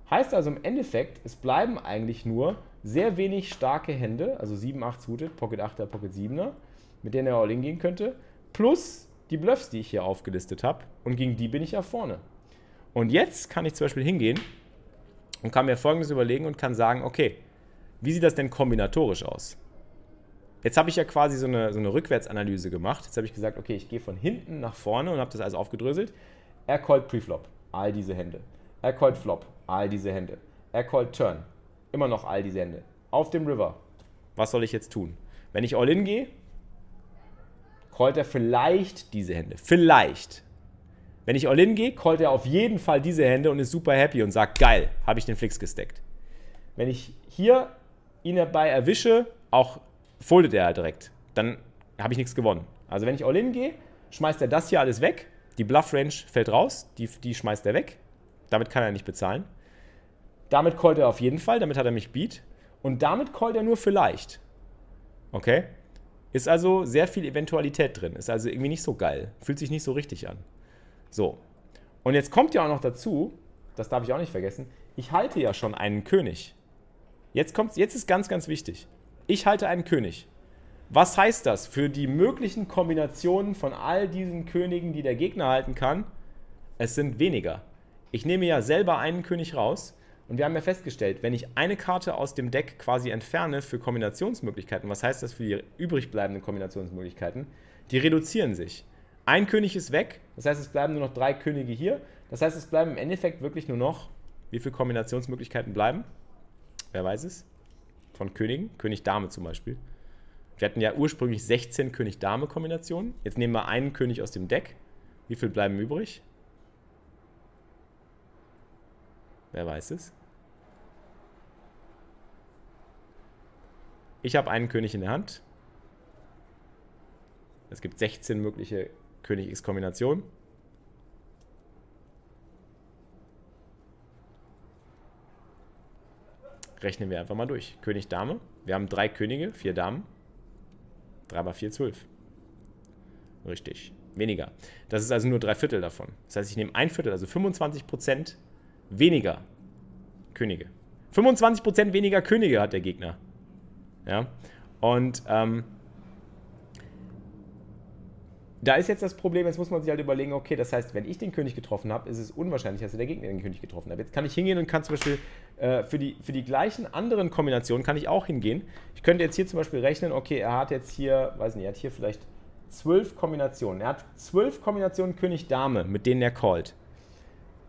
Heißt also im Endeffekt, es bleiben eigentlich nur sehr wenig starke Hände, also 7, 8 suited, Pocket 8er, Pocket 7er, mit denen er all in gehen könnte, plus die Bluffs, die ich hier aufgelistet habe. Und gegen die bin ich ja vorne. Und jetzt kann ich zum Beispiel hingehen und kann mir folgendes überlegen und kann sagen, okay, wie sieht das denn kombinatorisch aus? Jetzt habe ich ja quasi so eine, so eine Rückwärtsanalyse gemacht. Jetzt habe ich gesagt, okay, ich gehe von hinten nach vorne und habe das alles aufgedröselt. Er callt Preflop, all diese Hände. Er callt Flop, all diese Hände. Er callt Turn, immer noch all diese Hände. Auf dem River. Was soll ich jetzt tun? Wenn ich All-In gehe, callt er vielleicht diese Hände. Vielleicht. Wenn ich All-In gehe, callt er auf jeden Fall diese Hände und ist super happy und sagt, geil, habe ich den Flix gesteckt. Wenn ich hier ihn dabei erwische, auch foldet er direkt. Dann habe ich nichts gewonnen. Also wenn ich All-In gehe, schmeißt er das hier alles weg. Die Bluff-Range fällt raus, die, die schmeißt er weg. Damit kann er nicht bezahlen. Damit callt er auf jeden Fall, damit hat er mich beat. Und damit callt er nur vielleicht. Okay? Ist also sehr viel Eventualität drin. Ist also irgendwie nicht so geil. Fühlt sich nicht so richtig an. So. Und jetzt kommt ja auch noch dazu, das darf ich auch nicht vergessen, ich halte ja schon einen König. Jetzt, kommt's, jetzt ist ganz, ganz wichtig. Ich halte einen König. Was heißt das für die möglichen Kombinationen von all diesen Königen, die der Gegner halten kann? Es sind weniger. Ich nehme ja selber einen König raus und wir haben ja festgestellt, wenn ich eine Karte aus dem Deck quasi entferne für Kombinationsmöglichkeiten, was heißt das für die übrig bleibenden Kombinationsmöglichkeiten? Die reduzieren sich. Ein König ist weg, das heißt, es bleiben nur noch drei Könige hier. Das heißt, es bleiben im Endeffekt wirklich nur noch, wie viele Kombinationsmöglichkeiten bleiben? Wer weiß es? Von Königen, König Dame zum Beispiel. Wir hatten ja ursprünglich 16 König-Dame-Kombinationen. Jetzt nehmen wir einen König aus dem Deck. Wie viel bleiben übrig? Wer weiß es? Ich habe einen König in der Hand. Es gibt 16 mögliche König X Kombination. Rechnen wir einfach mal durch. König Dame. Wir haben drei Könige, vier Damen. 3 mal 4, 12. Richtig. Weniger. Das ist also nur drei Viertel davon. Das heißt, ich nehme ein Viertel, also 25% weniger Könige. 25% weniger Könige hat der Gegner. Ja. Und ähm, da ist jetzt das Problem, jetzt muss man sich halt überlegen, okay, das heißt, wenn ich den König getroffen habe, ist es unwahrscheinlich, dass der Gegner den König getroffen hat. Jetzt kann ich hingehen und kann zum Beispiel äh, für, die, für die gleichen anderen Kombinationen kann ich auch hingehen. Ich könnte jetzt hier zum Beispiel rechnen, okay, er hat jetzt hier, weiß nicht, er hat hier vielleicht zwölf Kombinationen. Er hat zwölf Kombinationen König-Dame, mit denen er callt.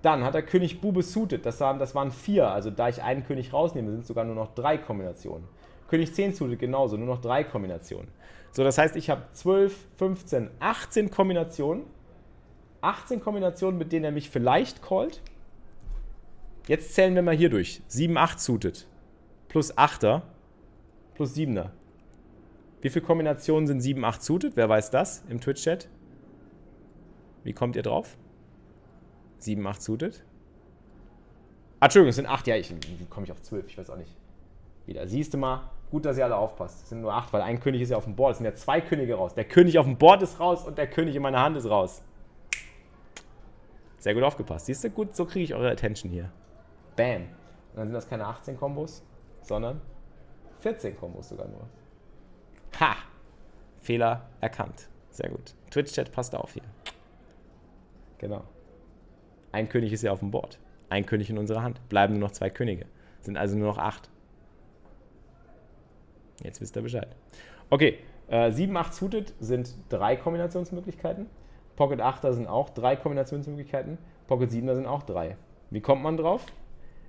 Dann hat er König Bube suited, das waren, das waren vier. Also da ich einen König rausnehme, sind sogar nur noch drei Kombinationen. König 10 suited genauso, nur noch drei Kombinationen. So, das heißt, ich habe 12, 15, 18 Kombinationen. 18 Kombinationen, mit denen er mich vielleicht callt. Jetzt zählen wir mal hier durch. 7, 8 suited. Plus 8er. Plus 7er. Wie viele Kombinationen sind 7, 8 suited? Wer weiß das im Twitch-Chat? Wie kommt ihr drauf? 7, 8 suited? Ah, Entschuldigung, es sind 8. Ja, ich, wie komme ich auf 12? Ich weiß auch nicht. Wieder. Siehst du mal, gut, dass ihr alle aufpasst. Es sind nur 8, weil ein König ist ja auf dem Board. Es sind ja zwei Könige raus. Der König auf dem Board ist raus und der König in meiner Hand ist raus. Sehr gut aufgepasst. Siehst du, gut, so kriege ich eure Attention hier. Bam. Und dann sind das keine 18 Kombos, sondern 14 Kombos sogar nur. Ha! Fehler erkannt. Sehr gut. Twitch-Chat passt auf hier. Genau. Ein König ist ja auf dem Board. Ein König in unserer Hand. Bleiben nur noch zwei Könige. Sind also nur noch acht. Jetzt wisst ihr Bescheid. Okay, äh, 7, 8 suited sind drei Kombinationsmöglichkeiten. Pocket 8er sind auch drei Kombinationsmöglichkeiten. Pocket 7er sind auch drei. Wie kommt man drauf?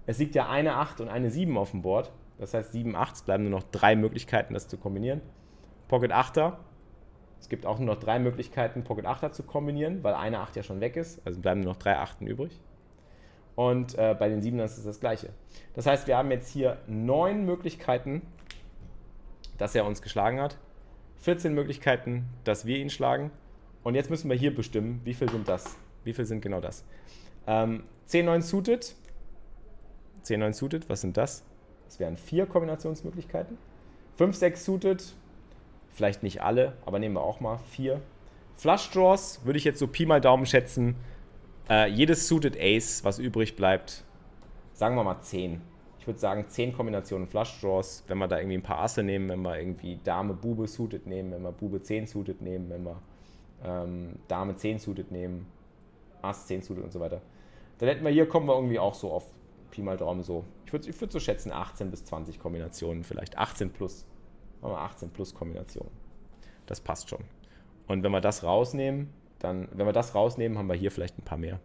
Es liegt ja eine 8 und eine 7 auf dem Board. Das heißt 7, 8, es bleiben nur noch drei Möglichkeiten, das zu kombinieren. Pocket 8er, es gibt auch nur noch drei Möglichkeiten, Pocket 8er zu kombinieren, weil eine 8 ja schon weg ist. Also bleiben nur noch drei Achten übrig. Und äh, bei den 7ern ist es das gleiche. Das heißt, wir haben jetzt hier neun Möglichkeiten, dass er uns geschlagen hat. 14 Möglichkeiten, dass wir ihn schlagen. Und jetzt müssen wir hier bestimmen, wie viel sind das? Wie viel sind genau das? Ähm, 10, 9 suited. 10, 9 suited, was sind das? Das wären vier Kombinationsmöglichkeiten. 5, 6 suited, vielleicht nicht alle, aber nehmen wir auch mal vier. Flush Draws würde ich jetzt so Pi mal Daumen schätzen. Äh, jedes Suited Ace, was übrig bleibt, sagen wir mal 10 ich würde sagen, 10 Kombinationen Flush Draws, wenn wir da irgendwie ein paar Asse nehmen, wenn wir irgendwie Dame Bube suited nehmen, wenn wir Bube 10 suited nehmen, wenn wir ähm, Dame 10 suited nehmen, Ass 10 suited und so weiter. Dann hätten wir hier, kommen wir irgendwie auch so auf Pi mal Daumen so. Ich würde ich würd so schätzen 18 bis 20 Kombinationen, vielleicht 18 plus. Machen wir 18 plus Kombinationen. Das passt schon. Und wenn wir das rausnehmen, dann, wenn wir das rausnehmen, haben wir hier vielleicht ein paar mehr.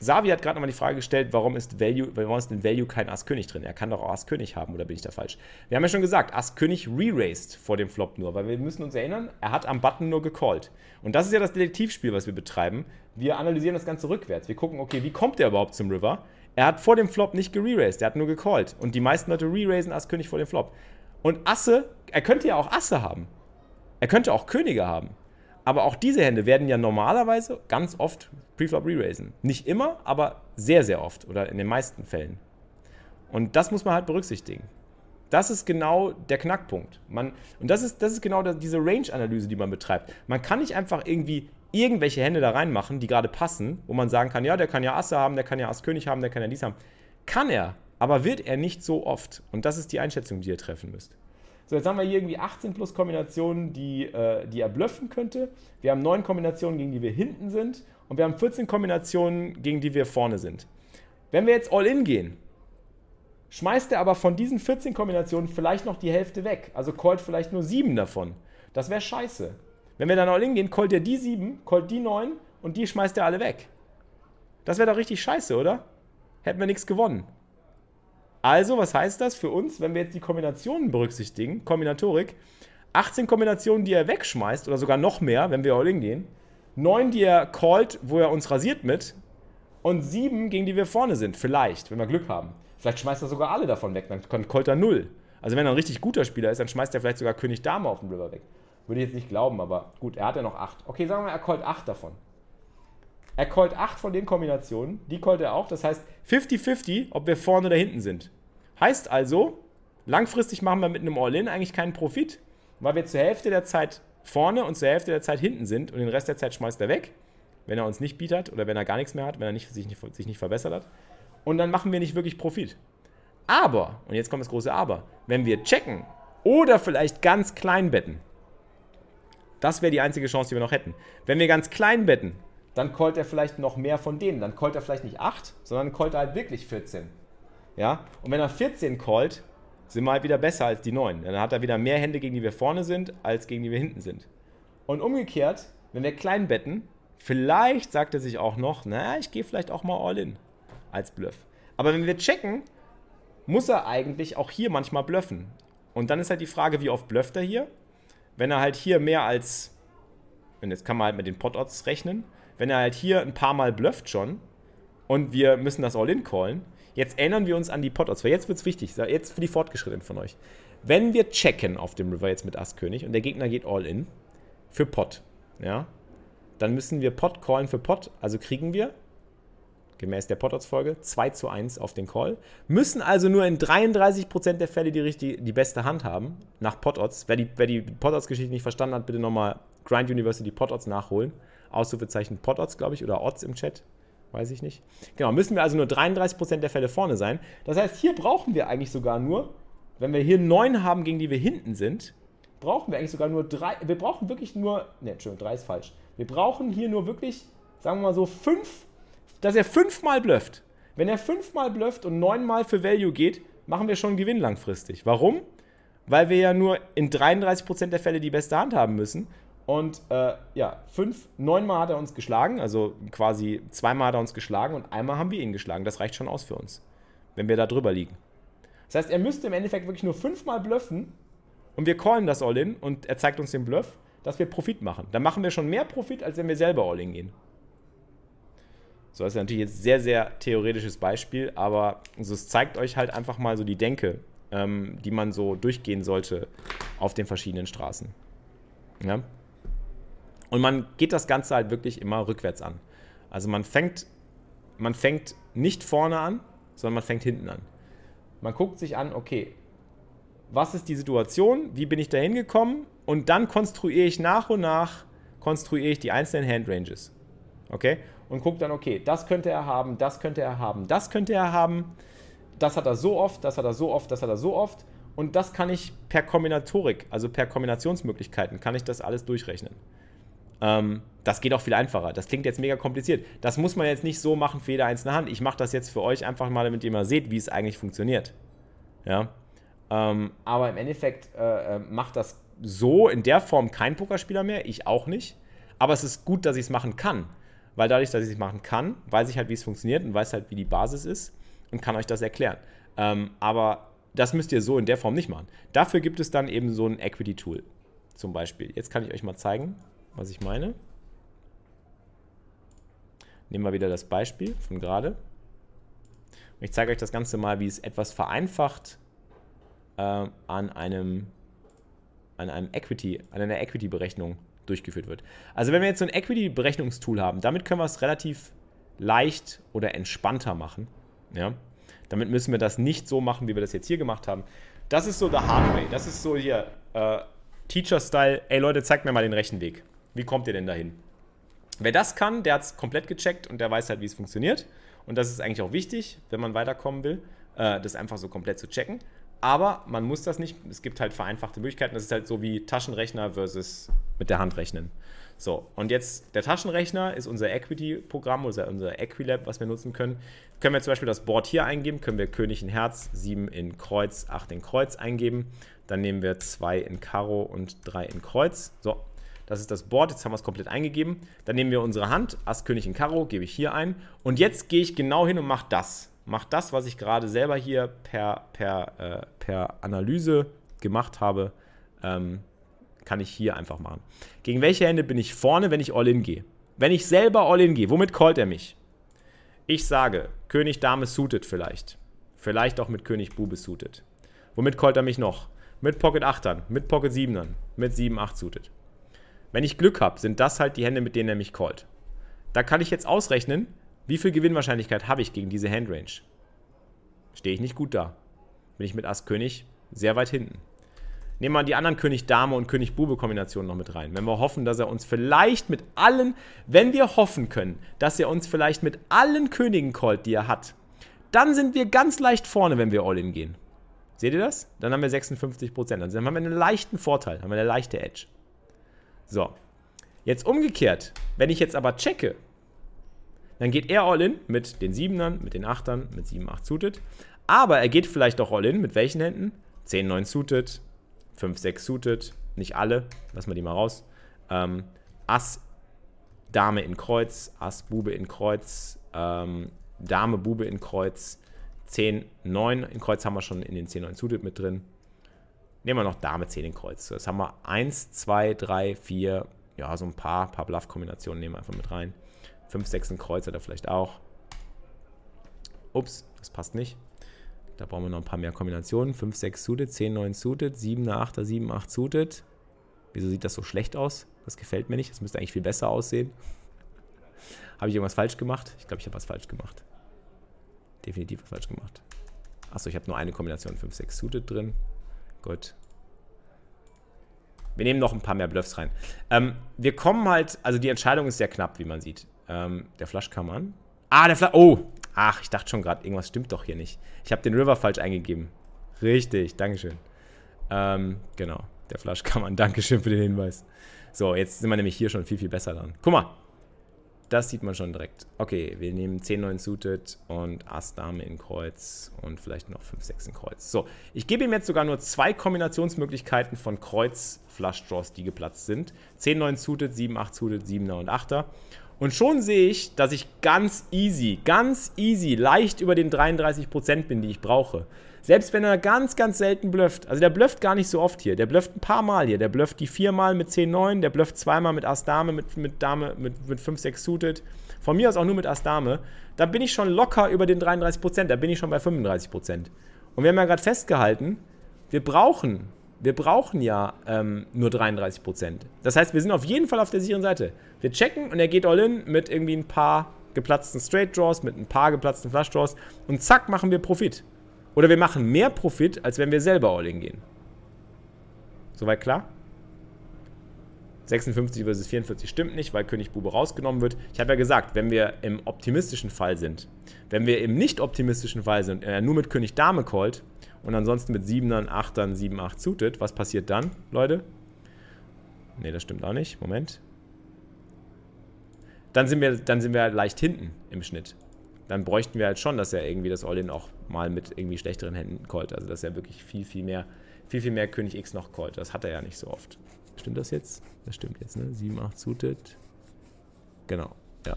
Savi hat gerade nochmal die Frage gestellt, warum ist, Value, warum ist in Value kein Ass-König drin? Er kann doch auch Ass-König haben, oder bin ich da falsch? Wir haben ja schon gesagt, Ass-König re-raised vor dem Flop nur, weil wir müssen uns erinnern, er hat am Button nur gecallt. Und das ist ja das Detektivspiel, was wir betreiben. Wir analysieren das Ganze rückwärts. Wir gucken, okay, wie kommt er überhaupt zum River? Er hat vor dem Flop nicht gere-raised, er hat nur gecallt. Und die meisten Leute re-raisen Ass-König vor dem Flop. Und Asse, er könnte ja auch Asse haben. Er könnte auch Könige haben. Aber auch diese Hände werden ja normalerweise ganz oft Preflop re-raisen. Nicht immer, aber sehr, sehr oft oder in den meisten Fällen. Und das muss man halt berücksichtigen. Das ist genau der Knackpunkt. Man, und das ist, das ist genau diese Range-Analyse, die man betreibt. Man kann nicht einfach irgendwie irgendwelche Hände da reinmachen, die gerade passen, wo man sagen kann, ja, der kann ja Asse haben, der kann ja Ass-König haben, der kann ja dies haben. Kann er, aber wird er nicht so oft. Und das ist die Einschätzung, die ihr treffen müsst. So, jetzt haben wir hier irgendwie 18 plus Kombinationen, die, äh, die er blöffen könnte. Wir haben 9 Kombinationen, gegen die wir hinten sind. Und wir haben 14 Kombinationen, gegen die wir vorne sind. Wenn wir jetzt All-In gehen, schmeißt er aber von diesen 14 Kombinationen vielleicht noch die Hälfte weg. Also callt vielleicht nur 7 davon. Das wäre scheiße. Wenn wir dann All-In gehen, callt er die 7, callt die 9 und die schmeißt er alle weg. Das wäre doch richtig scheiße, oder? Hätten wir nichts gewonnen. Also, was heißt das für uns, wenn wir jetzt die Kombinationen berücksichtigen, Kombinatorik, 18 Kombinationen, die er wegschmeißt, oder sogar noch mehr, wenn wir All-In gehen, 9, die er callt, wo er uns rasiert mit, und 7, gegen die wir vorne sind, vielleicht, wenn wir Glück haben. Vielleicht schmeißt er sogar alle davon weg, dann callt er 0. Also wenn er ein richtig guter Spieler ist, dann schmeißt er vielleicht sogar König Dame auf dem River weg. Würde ich jetzt nicht glauben, aber gut, er hat ja noch 8. Okay, sagen wir mal, er callt 8 davon. Er callt 8 von den Kombinationen, die callt er auch. Das heißt 50-50, ob wir vorne oder hinten sind. Heißt also, langfristig machen wir mit einem All-In eigentlich keinen Profit, weil wir zur Hälfte der Zeit vorne und zur Hälfte der Zeit hinten sind und den Rest der Zeit schmeißt er weg, wenn er uns nicht bietet oder wenn er gar nichts mehr hat, wenn er nicht, sich, nicht, sich nicht verbessert hat. Und dann machen wir nicht wirklich Profit. Aber, und jetzt kommt das große Aber, wenn wir checken oder vielleicht ganz klein betten, das wäre die einzige Chance, die wir noch hätten. Wenn wir ganz klein betten, dann callt er vielleicht noch mehr von denen. Dann callt er vielleicht nicht 8, sondern callt er halt wirklich 14. Ja? Und wenn er 14 callt, sind wir halt wieder besser als die 9. Dann hat er wieder mehr Hände, gegen die wir vorne sind, als gegen die wir hinten sind. Und umgekehrt, wenn wir klein betten, vielleicht sagt er sich auch noch, naja, ich gehe vielleicht auch mal all in als Bluff. Aber wenn wir checken, muss er eigentlich auch hier manchmal bluffen. Und dann ist halt die Frage, wie oft blufft er hier? Wenn er halt hier mehr als, und jetzt kann man halt mit den Pot-Odds rechnen, wenn er halt hier ein paar Mal blufft schon und wir müssen das All-In callen, jetzt erinnern wir uns an die Pot-Odds, weil jetzt wird es wichtig, jetzt für die Fortgeschrittenen von euch. Wenn wir checken auf dem River jetzt mit Ass-König und der Gegner geht All-In für Pot, ja, dann müssen wir Pot callen für Pot, also kriegen wir gemäß der Potterz-Folge 2 zu 1 auf den Call. Müssen also nur in 33% der Fälle die, richtig, die beste Hand haben, nach Potodds. Wer die, wer die Potodds-Geschichte nicht verstanden hat, bitte nochmal Grind University Potodds nachholen. Ausrufezeichen Potodds, glaube ich, oder Odds im Chat. Weiß ich nicht. Genau, müssen wir also nur 33% der Fälle vorne sein. Das heißt, hier brauchen wir eigentlich sogar nur, wenn wir hier 9 haben, gegen die wir hinten sind, brauchen wir eigentlich sogar nur 3. Wir brauchen wirklich nur. Ne, Entschuldigung, 3 ist falsch. Wir brauchen hier nur wirklich, sagen wir mal so, 5 dass er fünfmal blufft. Wenn er fünfmal blufft und neunmal für Value geht, machen wir schon einen Gewinn langfristig. Warum? Weil wir ja nur in 33% der Fälle die beste Hand haben müssen. Und äh, ja, fünf, neunmal hat er uns geschlagen, also quasi zweimal hat er uns geschlagen und einmal haben wir ihn geschlagen. Das reicht schon aus für uns, wenn wir da drüber liegen. Das heißt, er müsste im Endeffekt wirklich nur fünfmal bluffen und wir callen das All-In und er zeigt uns den Bluff, dass wir Profit machen. Dann machen wir schon mehr Profit, als wenn wir selber All-In gehen. So, das ist natürlich jetzt sehr, sehr theoretisches Beispiel, aber so, es zeigt euch halt einfach mal so die Denke, ähm, die man so durchgehen sollte auf den verschiedenen Straßen. Ja? Und man geht das Ganze halt wirklich immer rückwärts an. Also man fängt, man fängt nicht vorne an, sondern man fängt hinten an. Man guckt sich an, okay, was ist die Situation, wie bin ich da hingekommen und dann konstruiere ich nach und nach, konstruiere ich die einzelnen Handranges. Okay? und guckt dann, okay, das könnte er haben, das könnte er haben, das könnte er haben, das hat er so oft, das hat er so oft, das hat er so oft. Und das kann ich per Kombinatorik, also per Kombinationsmöglichkeiten, kann ich das alles durchrechnen. Ähm, das geht auch viel einfacher. Das klingt jetzt mega kompliziert. Das muss man jetzt nicht so machen für jede einzelne Hand. Ich mache das jetzt für euch einfach mal, damit ihr mal seht, wie es eigentlich funktioniert. Ja. Ähm, aber im Endeffekt äh, äh macht das so in der Form kein Pokerspieler mehr. Ich auch nicht. Aber es ist gut, dass ich es machen kann weil dadurch, dass ich es machen kann, weiß ich halt, wie es funktioniert und weiß halt, wie die Basis ist und kann euch das erklären. Ähm, aber das müsst ihr so in der Form nicht machen. Dafür gibt es dann eben so ein Equity-Tool zum Beispiel. Jetzt kann ich euch mal zeigen, was ich meine. Nehmen wir wieder das Beispiel von gerade. Ich zeige euch das Ganze mal, wie es etwas vereinfacht äh, an einem, an einem Equity, an einer Equity-Berechnung durchgeführt wird. Also wenn wir jetzt so ein Equity-Berechnungstool haben, damit können wir es relativ leicht oder entspannter machen. Ja? Damit müssen wir das nicht so machen, wie wir das jetzt hier gemacht haben. Das ist so der Hard Way. Das ist so hier äh, Teacher-Style. Ey Leute, zeigt mir mal den Rechenweg. Wie kommt ihr denn dahin? Wer das kann, der hat es komplett gecheckt und der weiß halt, wie es funktioniert. Und das ist eigentlich auch wichtig, wenn man weiterkommen will, äh, das einfach so komplett zu checken. Aber man muss das nicht. Es gibt halt vereinfachte Möglichkeiten. Das ist halt so wie Taschenrechner versus mit der Hand rechnen. So, und jetzt der Taschenrechner ist unser Equity-Programm, unser, unser Equilab, was wir nutzen können. Können wir zum Beispiel das Board hier eingeben, können wir König in Herz, 7 in Kreuz, 8 in Kreuz eingeben. Dann nehmen wir 2 in Karo und 3 in Kreuz. So, das ist das Board, jetzt haben wir es komplett eingegeben. Dann nehmen wir unsere Hand, Ass, König in Karo, gebe ich hier ein. Und jetzt gehe ich genau hin und mache das. Mache das, was ich gerade selber hier per, per, äh, per Analyse gemacht habe. Ähm, kann ich hier einfach machen. Gegen welche Hände bin ich vorne, wenn ich All-In gehe? Wenn ich selber All-In gehe, womit callt er mich? Ich sage, König Dame suited vielleicht. Vielleicht auch mit König Bube suited. Womit callt er mich noch? Mit Pocket 8ern, mit Pocket 7ern, mit 7, 8 suited. Wenn ich Glück habe, sind das halt die Hände, mit denen er mich callt. Da kann ich jetzt ausrechnen, wie viel Gewinnwahrscheinlichkeit habe ich gegen diese Handrange. Stehe ich nicht gut da. Bin ich mit Ass König sehr weit hinten. Nehmen wir die anderen König-Dame und König-Bube-Kombinationen noch mit rein. Wenn wir hoffen, dass er uns vielleicht mit allen, wenn wir hoffen können, dass er uns vielleicht mit allen Königen callt, die er hat, dann sind wir ganz leicht vorne, wenn wir All-In gehen. Seht ihr das? Dann haben wir 56%. Dann haben wir einen leichten Vorteil, haben wir eine leichte Edge. So. Jetzt umgekehrt, wenn ich jetzt aber checke, dann geht er All-In mit den 7ern, mit den 8ern, mit 7, 8 suited. Aber er geht vielleicht auch All-In mit welchen Händen? 10, 9 suited, 5, 6 suited. Nicht alle, lassen wir die mal raus. Ähm, Ass, Dame in Kreuz, Ass, Bube in Kreuz, ähm, Dame, Bube in Kreuz, 10, 9 in Kreuz haben wir schon in den 10, 9 suited mit drin. Nehmen wir noch Dame 10 in Kreuz. Das haben wir 1, 2, 3, 4, ja, so ein paar, paar Bluff-Kombinationen nehmen wir einfach mit rein. 5, 6 in Kreuz hat er vielleicht auch. Ups, das passt nicht. Da brauchen wir noch ein paar mehr Kombinationen. 5, 6 suited, 10, 9 suited, 7, 8, 7, 8 suited. Wieso sieht das so schlecht aus? Das gefällt mir nicht. Das müsste eigentlich viel besser aussehen. habe ich irgendwas falsch gemacht? Ich glaube, ich habe was falsch gemacht. Definitiv was falsch gemacht. Achso, ich habe nur eine Kombination 5, 6 suited drin. Gut. Wir nehmen noch ein paar mehr Bluffs rein. Ähm, wir kommen halt, also die Entscheidung ist sehr knapp, wie man sieht. Ähm, der Flash kam an. Ah, der Flash. Oh! Ach, ich dachte schon gerade, irgendwas stimmt doch hier nicht. Ich habe den River falsch eingegeben. Richtig, Dankeschön. Ähm, genau. Der Flash kam an. [laughs] Dankeschön für den Hinweis. So, jetzt sind wir nämlich hier schon viel, viel besser dran. Guck mal. Das sieht man schon direkt. Okay, wir nehmen 10, 9 suited und Ass, Dame in Kreuz und vielleicht noch 5, 6 in Kreuz. So, ich gebe ihm jetzt sogar nur zwei Kombinationsmöglichkeiten von Kreuz Flush Draws, die geplatzt sind. 10, 9 suited, 7, 8 suited, 7er und 8er. Und schon sehe ich, dass ich ganz easy, ganz easy, leicht über den 33% bin, die ich brauche. Selbst wenn er ganz, ganz selten blufft. Also der blufft gar nicht so oft hier. Der blufft ein paar Mal hier. Der blufft die viermal mit 10, 9. Der blufft zweimal mit Ass Dame, mit, mit Dame, mit, mit 5, 6 suited. Von mir aus auch nur mit Ass Dame. Da bin ich schon locker über den 33%. Da bin ich schon bei 35%. Und wir haben ja gerade festgehalten, wir brauchen wir brauchen ja ähm, nur 33% Das heißt, wir sind auf jeden Fall auf der sicheren Seite. Wir checken und er geht all in mit irgendwie ein paar geplatzten Straight Draws, mit ein paar geplatzten Flush Draws und zack, machen wir Profit. Oder wir machen mehr Profit, als wenn wir selber all in gehen. Soweit klar? 56 versus 44 stimmt nicht, weil König Bube rausgenommen wird. Ich habe ja gesagt, wenn wir im optimistischen Fall sind, wenn wir im nicht optimistischen Fall sind, er nur mit König Dame callt, und ansonsten mit 7ern, 8ern, 7, 8 suited. Was passiert dann, Leute? Ne, das stimmt auch nicht. Moment. Dann sind, wir, dann sind wir leicht hinten im Schnitt. Dann bräuchten wir halt schon, dass er irgendwie das All-In auch mal mit irgendwie schlechteren Händen callt. Also dass er wirklich viel, viel mehr, viel, viel mehr König X noch callt. Das hat er ja nicht so oft. Stimmt das jetzt? Das stimmt jetzt, ne? 7, 8 suited. Genau, ja.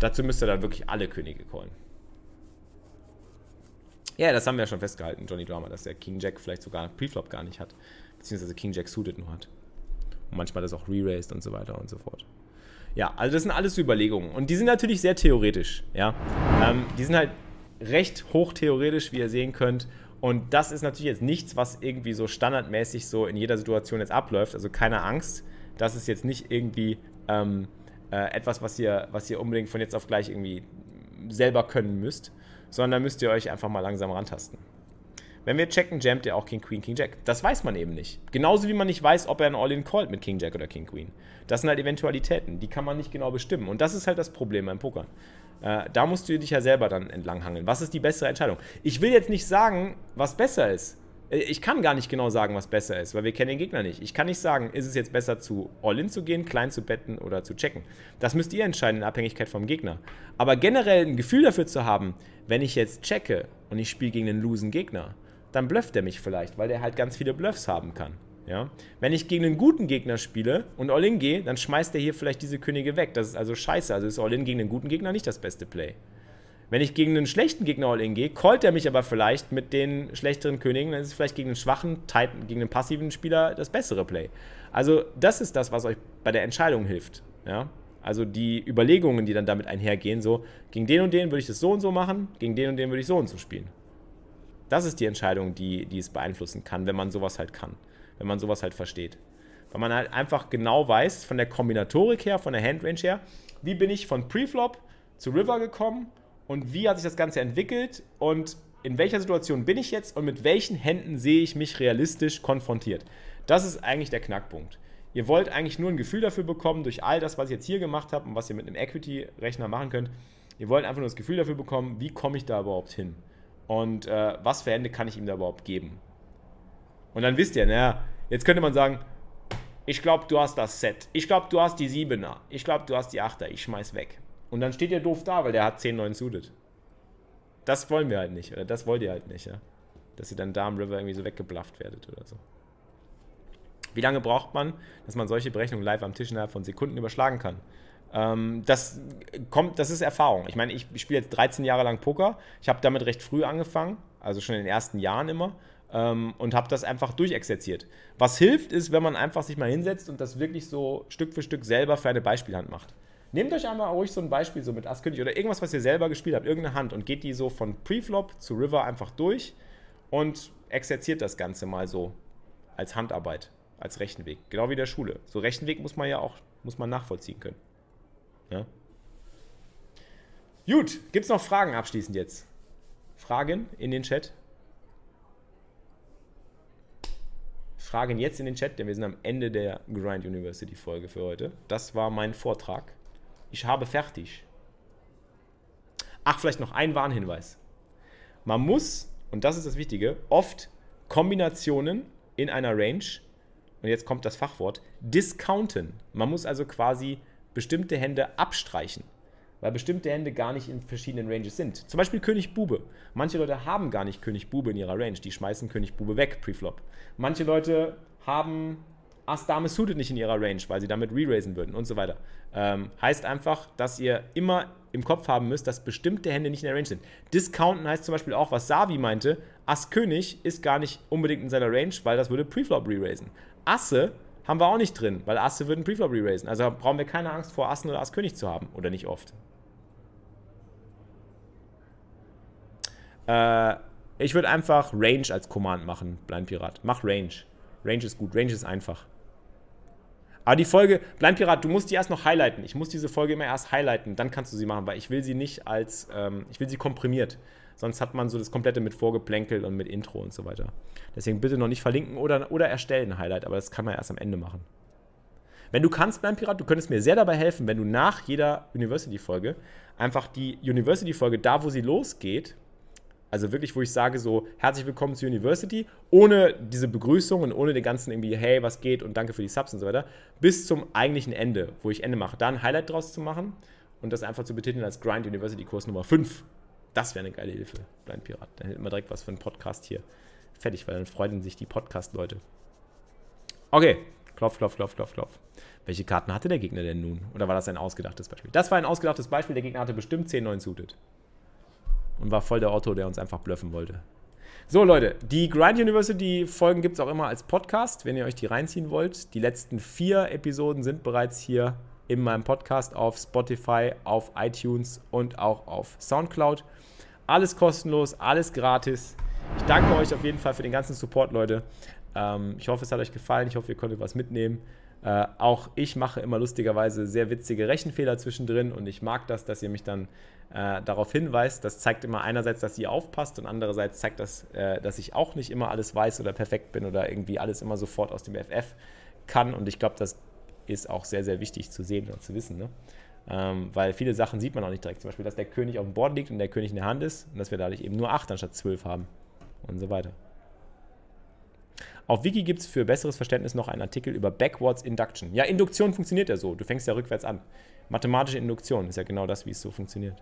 Dazu müsste er dann wirklich alle Könige callen. Ja, das haben wir ja schon festgehalten, Johnny Drama, dass der King Jack vielleicht sogar Preflop gar nicht hat. Beziehungsweise King Jack suited nur hat. Und manchmal das auch re-raised und so weiter und so fort. Ja, also das sind alles Überlegungen. Und die sind natürlich sehr theoretisch. Ja, ähm, die sind halt recht hoch theoretisch, wie ihr sehen könnt. Und das ist natürlich jetzt nichts, was irgendwie so standardmäßig so in jeder Situation jetzt abläuft. Also keine Angst. Das ist jetzt nicht irgendwie ähm, äh, etwas, was ihr, was ihr unbedingt von jetzt auf gleich irgendwie selber können müsst sondern müsst ihr euch einfach mal langsam rantasten. Wenn wir checken, jammt ihr auch King Queen, King Jack. Das weiß man eben nicht. Genauso wie man nicht weiß, ob er ein All-In callt mit King Jack oder King Queen. Das sind halt Eventualitäten, die kann man nicht genau bestimmen. Und das ist halt das Problem beim Pokern. Äh, da musst du dich ja selber dann entlanghangeln. Was ist die bessere Entscheidung? Ich will jetzt nicht sagen, was besser ist. Äh, ich kann gar nicht genau sagen, was besser ist, weil wir kennen den Gegner nicht. Ich kann nicht sagen, ist es jetzt besser zu All-In zu gehen, klein zu betten oder zu checken. Das müsst ihr entscheiden in Abhängigkeit vom Gegner. Aber generell ein Gefühl dafür zu haben, wenn ich jetzt checke und ich spiele gegen einen losen Gegner, dann blufft er mich vielleicht, weil der halt ganz viele Bluffs haben kann. Ja? Wenn ich gegen einen guten Gegner spiele und All-In gehe, dann schmeißt er hier vielleicht diese Könige weg. Das ist also scheiße. Also ist All-In gegen einen guten Gegner nicht das beste Play. Wenn ich gegen einen schlechten Gegner All-In gehe, callt er mich aber vielleicht mit den schlechteren Königen, dann ist es vielleicht gegen einen schwachen, Titan, gegen einen passiven Spieler das bessere Play. Also das ist das, was euch bei der Entscheidung hilft. Ja? Also die Überlegungen, die dann damit einhergehen, so, gegen den und den würde ich das so und so machen, gegen den und den würde ich so und so spielen. Das ist die Entscheidung, die, die es beeinflussen kann, wenn man sowas halt kann. wenn man sowas halt versteht. Weil man halt einfach genau weiß, von der Kombinatorik her, von der Handrange her, wie bin ich von Preflop zu River gekommen und wie hat sich das Ganze entwickelt und in welcher Situation bin ich jetzt und mit welchen Händen sehe ich mich realistisch konfrontiert. Das ist eigentlich der Knackpunkt. Ihr wollt eigentlich nur ein Gefühl dafür bekommen, durch all das, was ich jetzt hier gemacht habe und was ihr mit einem Equity-Rechner machen könnt. Ihr wollt einfach nur das Gefühl dafür bekommen, wie komme ich da überhaupt hin? Und äh, was für Hände kann ich ihm da überhaupt geben? Und dann wisst ihr, naja, jetzt könnte man sagen, ich glaube, du hast das Set. Ich glaube, du hast die 7er. Ich glaube, du hast die 8er. Ich schmeiß weg. Und dann steht ihr doof da, weil der hat 10, 9 suited. Das wollen wir halt nicht. Oder das wollt ihr halt nicht, ja. Dass ihr dann da am River irgendwie so weggeblufft werdet oder so. Wie lange braucht man, dass man solche Berechnungen live am Tisch innerhalb von Sekunden überschlagen kann? Ähm, das kommt, das ist Erfahrung. Ich meine, ich spiele jetzt 13 Jahre lang Poker. Ich habe damit recht früh angefangen, also schon in den ersten Jahren immer, ähm, und habe das einfach durchexerziert. Was hilft, ist, wenn man einfach sich mal hinsetzt und das wirklich so Stück für Stück selber für eine Beispielhand macht. Nehmt euch einmal ruhig so ein Beispiel so mit Ass-König oder irgendwas, was ihr selber gespielt habt, irgendeine Hand und geht die so von Preflop zu River einfach durch und exerziert das Ganze mal so als Handarbeit als Rechenweg. Genau wie der Schule. So Rechenweg muss man ja auch muss man nachvollziehen können. Ja? Gut, gibt es noch Fragen abschließend jetzt? Fragen in den Chat? Fragen jetzt in den Chat, denn wir sind am Ende der Grind University Folge für heute. Das war mein Vortrag. Ich habe fertig. Ach, vielleicht noch ein Warnhinweis. Man muss, und das ist das Wichtige, oft Kombinationen in einer Range und jetzt kommt das Fachwort, discounten. Man muss also quasi bestimmte Hände abstreichen, weil bestimmte Hände gar nicht in verschiedenen Ranges sind. Zum Beispiel König Bube. Manche Leute haben gar nicht König Bube in ihrer Range, die schmeißen König Bube weg, Preflop. Manche Leute haben Ass Dame suited nicht in ihrer Range, weil sie damit re-raisen würden und so weiter. Ähm, heißt einfach, dass ihr immer im Kopf haben müsst, dass bestimmte Hände nicht in der Range sind. Discounten heißt zum Beispiel auch, was Savi meinte, Ass König ist gar nicht unbedingt in seiner Range, weil das würde Preflop re-raisen. Asse haben wir auch nicht drin, weil Asse würden Preflop re-raisen. Also brauchen wir keine Angst vor Assen oder Ass König zu haben. Oder nicht oft. Äh, ich würde einfach Range als Command machen, Blind Pirat. Mach Range. Range ist gut. Range ist einfach. Aber die Folge, Blind Pirat, du musst die erst noch highlighten. Ich muss diese Folge immer erst highlighten, dann kannst du sie machen, weil ich will sie nicht als, ähm, ich will sie komprimiert. Sonst hat man so das komplette mit Vorgeplänkel und mit Intro und so weiter. Deswegen bitte noch nicht verlinken oder, oder erstellen Highlight, aber das kann man erst am Ende machen. Wenn du kannst, Blind Pirat, du könntest mir sehr dabei helfen, wenn du nach jeder University-Folge einfach die University-Folge, da wo sie losgeht, also wirklich, wo ich sage so, herzlich willkommen zur University, ohne diese Begrüßung und ohne den ganzen irgendwie, hey, was geht und danke für die Subs und so weiter, bis zum eigentlichen Ende, wo ich Ende mache, da ein Highlight draus zu machen und das einfach zu betiteln als Grind University Kurs Nummer 5. Das wäre eine geile Hilfe, Blind Pirat. Dann hätten wir direkt was für einen Podcast hier fertig, weil dann freuen sich die Podcast-Leute. Okay, klopf, klopf, klopf, klopf, klopf. Welche Karten hatte der Gegner denn nun? Oder war das ein ausgedachtes Beispiel? Das war ein ausgedachtes Beispiel. Der Gegner hatte bestimmt 10, 9 suited. Und war voll der Otto, der uns einfach bluffen wollte. So, Leute, die Grind University Folgen gibt es auch immer als Podcast, wenn ihr euch die reinziehen wollt. Die letzten vier Episoden sind bereits hier in meinem Podcast auf Spotify, auf iTunes und auch auf Soundcloud. Alles kostenlos, alles gratis. Ich danke euch auf jeden Fall für den ganzen Support, Leute. Ähm, ich hoffe, es hat euch gefallen. Ich hoffe, ihr konntet was mitnehmen. Äh, auch ich mache immer lustigerweise sehr witzige Rechenfehler zwischendrin und ich mag das, dass ihr mich dann äh, darauf hinweist. Das zeigt immer einerseits, dass ihr aufpasst und andererseits zeigt das, äh, dass ich auch nicht immer alles weiß oder perfekt bin oder irgendwie alles immer sofort aus dem FF kann. Und ich glaube, das ist auch sehr, sehr wichtig zu sehen und zu wissen. Ne? Ähm, weil viele Sachen sieht man auch nicht direkt. Zum Beispiel, dass der König auf dem Board liegt und der König in der Hand ist und dass wir dadurch eben nur 8 anstatt 12 haben und so weiter. Auf Wiki gibt es für besseres Verständnis noch einen Artikel über Backwards Induction. Ja, Induktion funktioniert ja so. Du fängst ja rückwärts an. Mathematische Induktion ist ja genau das, wie es so funktioniert.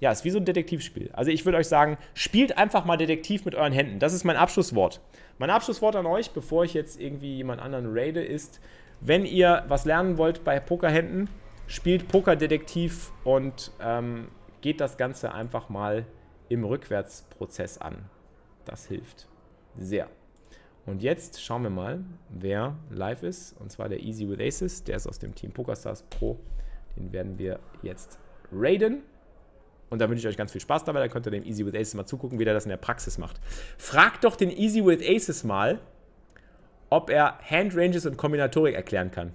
Ja, ist wie so ein Detektivspiel. Also ich würde euch sagen, spielt einfach mal Detektiv mit euren Händen. Das ist mein Abschlusswort. Mein Abschlusswort an euch, bevor ich jetzt irgendwie jemand anderen raide, ist, wenn ihr was lernen wollt bei Pokerhänden, spielt Pokerdetektiv und ähm, geht das Ganze einfach mal im Rückwärtsprozess an. Das hilft sehr. Und jetzt schauen wir mal, wer live ist. Und zwar der Easy with Aces. Der ist aus dem Team PokerStars Pro. Den werden wir jetzt raiden. Und da wünsche ich euch ganz viel Spaß dabei. Da könnt ihr dem Easy with Aces mal zugucken, wie der das in der Praxis macht. Fragt doch den Easy with Aces mal, ob er Handranges und Kombinatorik erklären kann.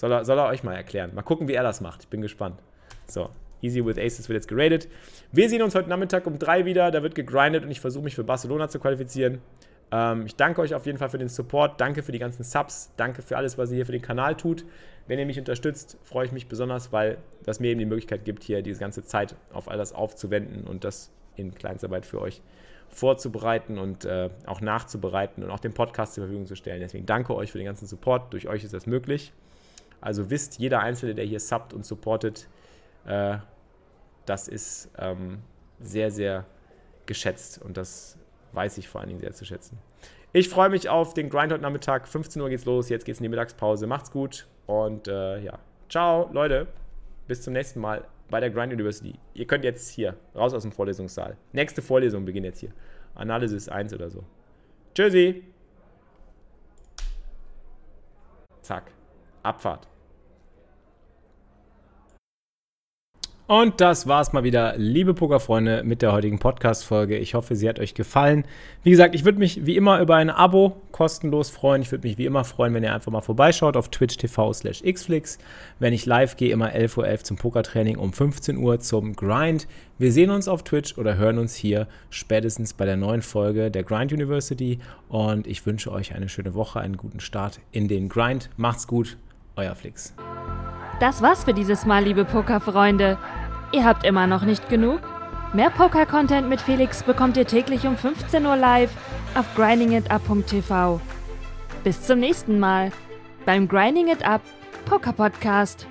Soll er, soll er euch mal erklären. Mal gucken, wie er das macht. Ich bin gespannt. So, Easy with Aces wird jetzt geradet. Wir sehen uns heute Nachmittag um drei wieder. Da wird gegrindet und ich versuche mich für Barcelona zu qualifizieren. Ähm, ich danke euch auf jeden Fall für den Support. Danke für die ganzen Subs. Danke für alles, was ihr hier für den Kanal tut. Wenn ihr mich unterstützt, freue ich mich besonders, weil das mir eben die Möglichkeit gibt, hier diese ganze Zeit auf all das aufzuwenden und das in Kleinstarbeit für euch vorzubereiten und äh, auch nachzubereiten und auch den Podcast zur Verfügung zu stellen. Deswegen danke euch für den ganzen Support. Durch euch ist das möglich. Also wisst, jeder Einzelne, der hier subbt und supportet, äh, das ist ähm, sehr, sehr geschätzt und das weiß ich vor allen Dingen sehr zu schätzen. Ich freue mich auf den Grind heute Nachmittag. 15 Uhr geht's los. Jetzt geht's in die Mittagspause. Macht's gut und äh, ja. Ciao, Leute. Bis zum nächsten Mal bei der Grind University. Ihr könnt jetzt hier raus aus dem Vorlesungssaal. Nächste Vorlesung beginnt jetzt hier. Analysis 1 oder so. Tschüssi. Zack. Abfahrt. Und das war's mal wieder, liebe Pokerfreunde, mit der heutigen Podcast-Folge. Ich hoffe, sie hat euch gefallen. Wie gesagt, ich würde mich wie immer über ein Abo kostenlos freuen. Ich würde mich wie immer freuen, wenn ihr einfach mal vorbeischaut auf Twitch TV slash Xflix. Wenn ich live gehe, immer 11.11 Uhr .11 zum Pokertraining, um 15 Uhr zum Grind. Wir sehen uns auf Twitch oder hören uns hier spätestens bei der neuen Folge der Grind University. Und ich wünsche euch eine schöne Woche, einen guten Start in den Grind. Macht's gut, euer Flix. Das war's für dieses Mal, liebe Pokerfreunde. Ihr habt immer noch nicht genug? Mehr Poker-Content mit Felix bekommt ihr täglich um 15 Uhr live auf grindingitup.tv. Bis zum nächsten Mal beim Grinding It Up Poker Podcast.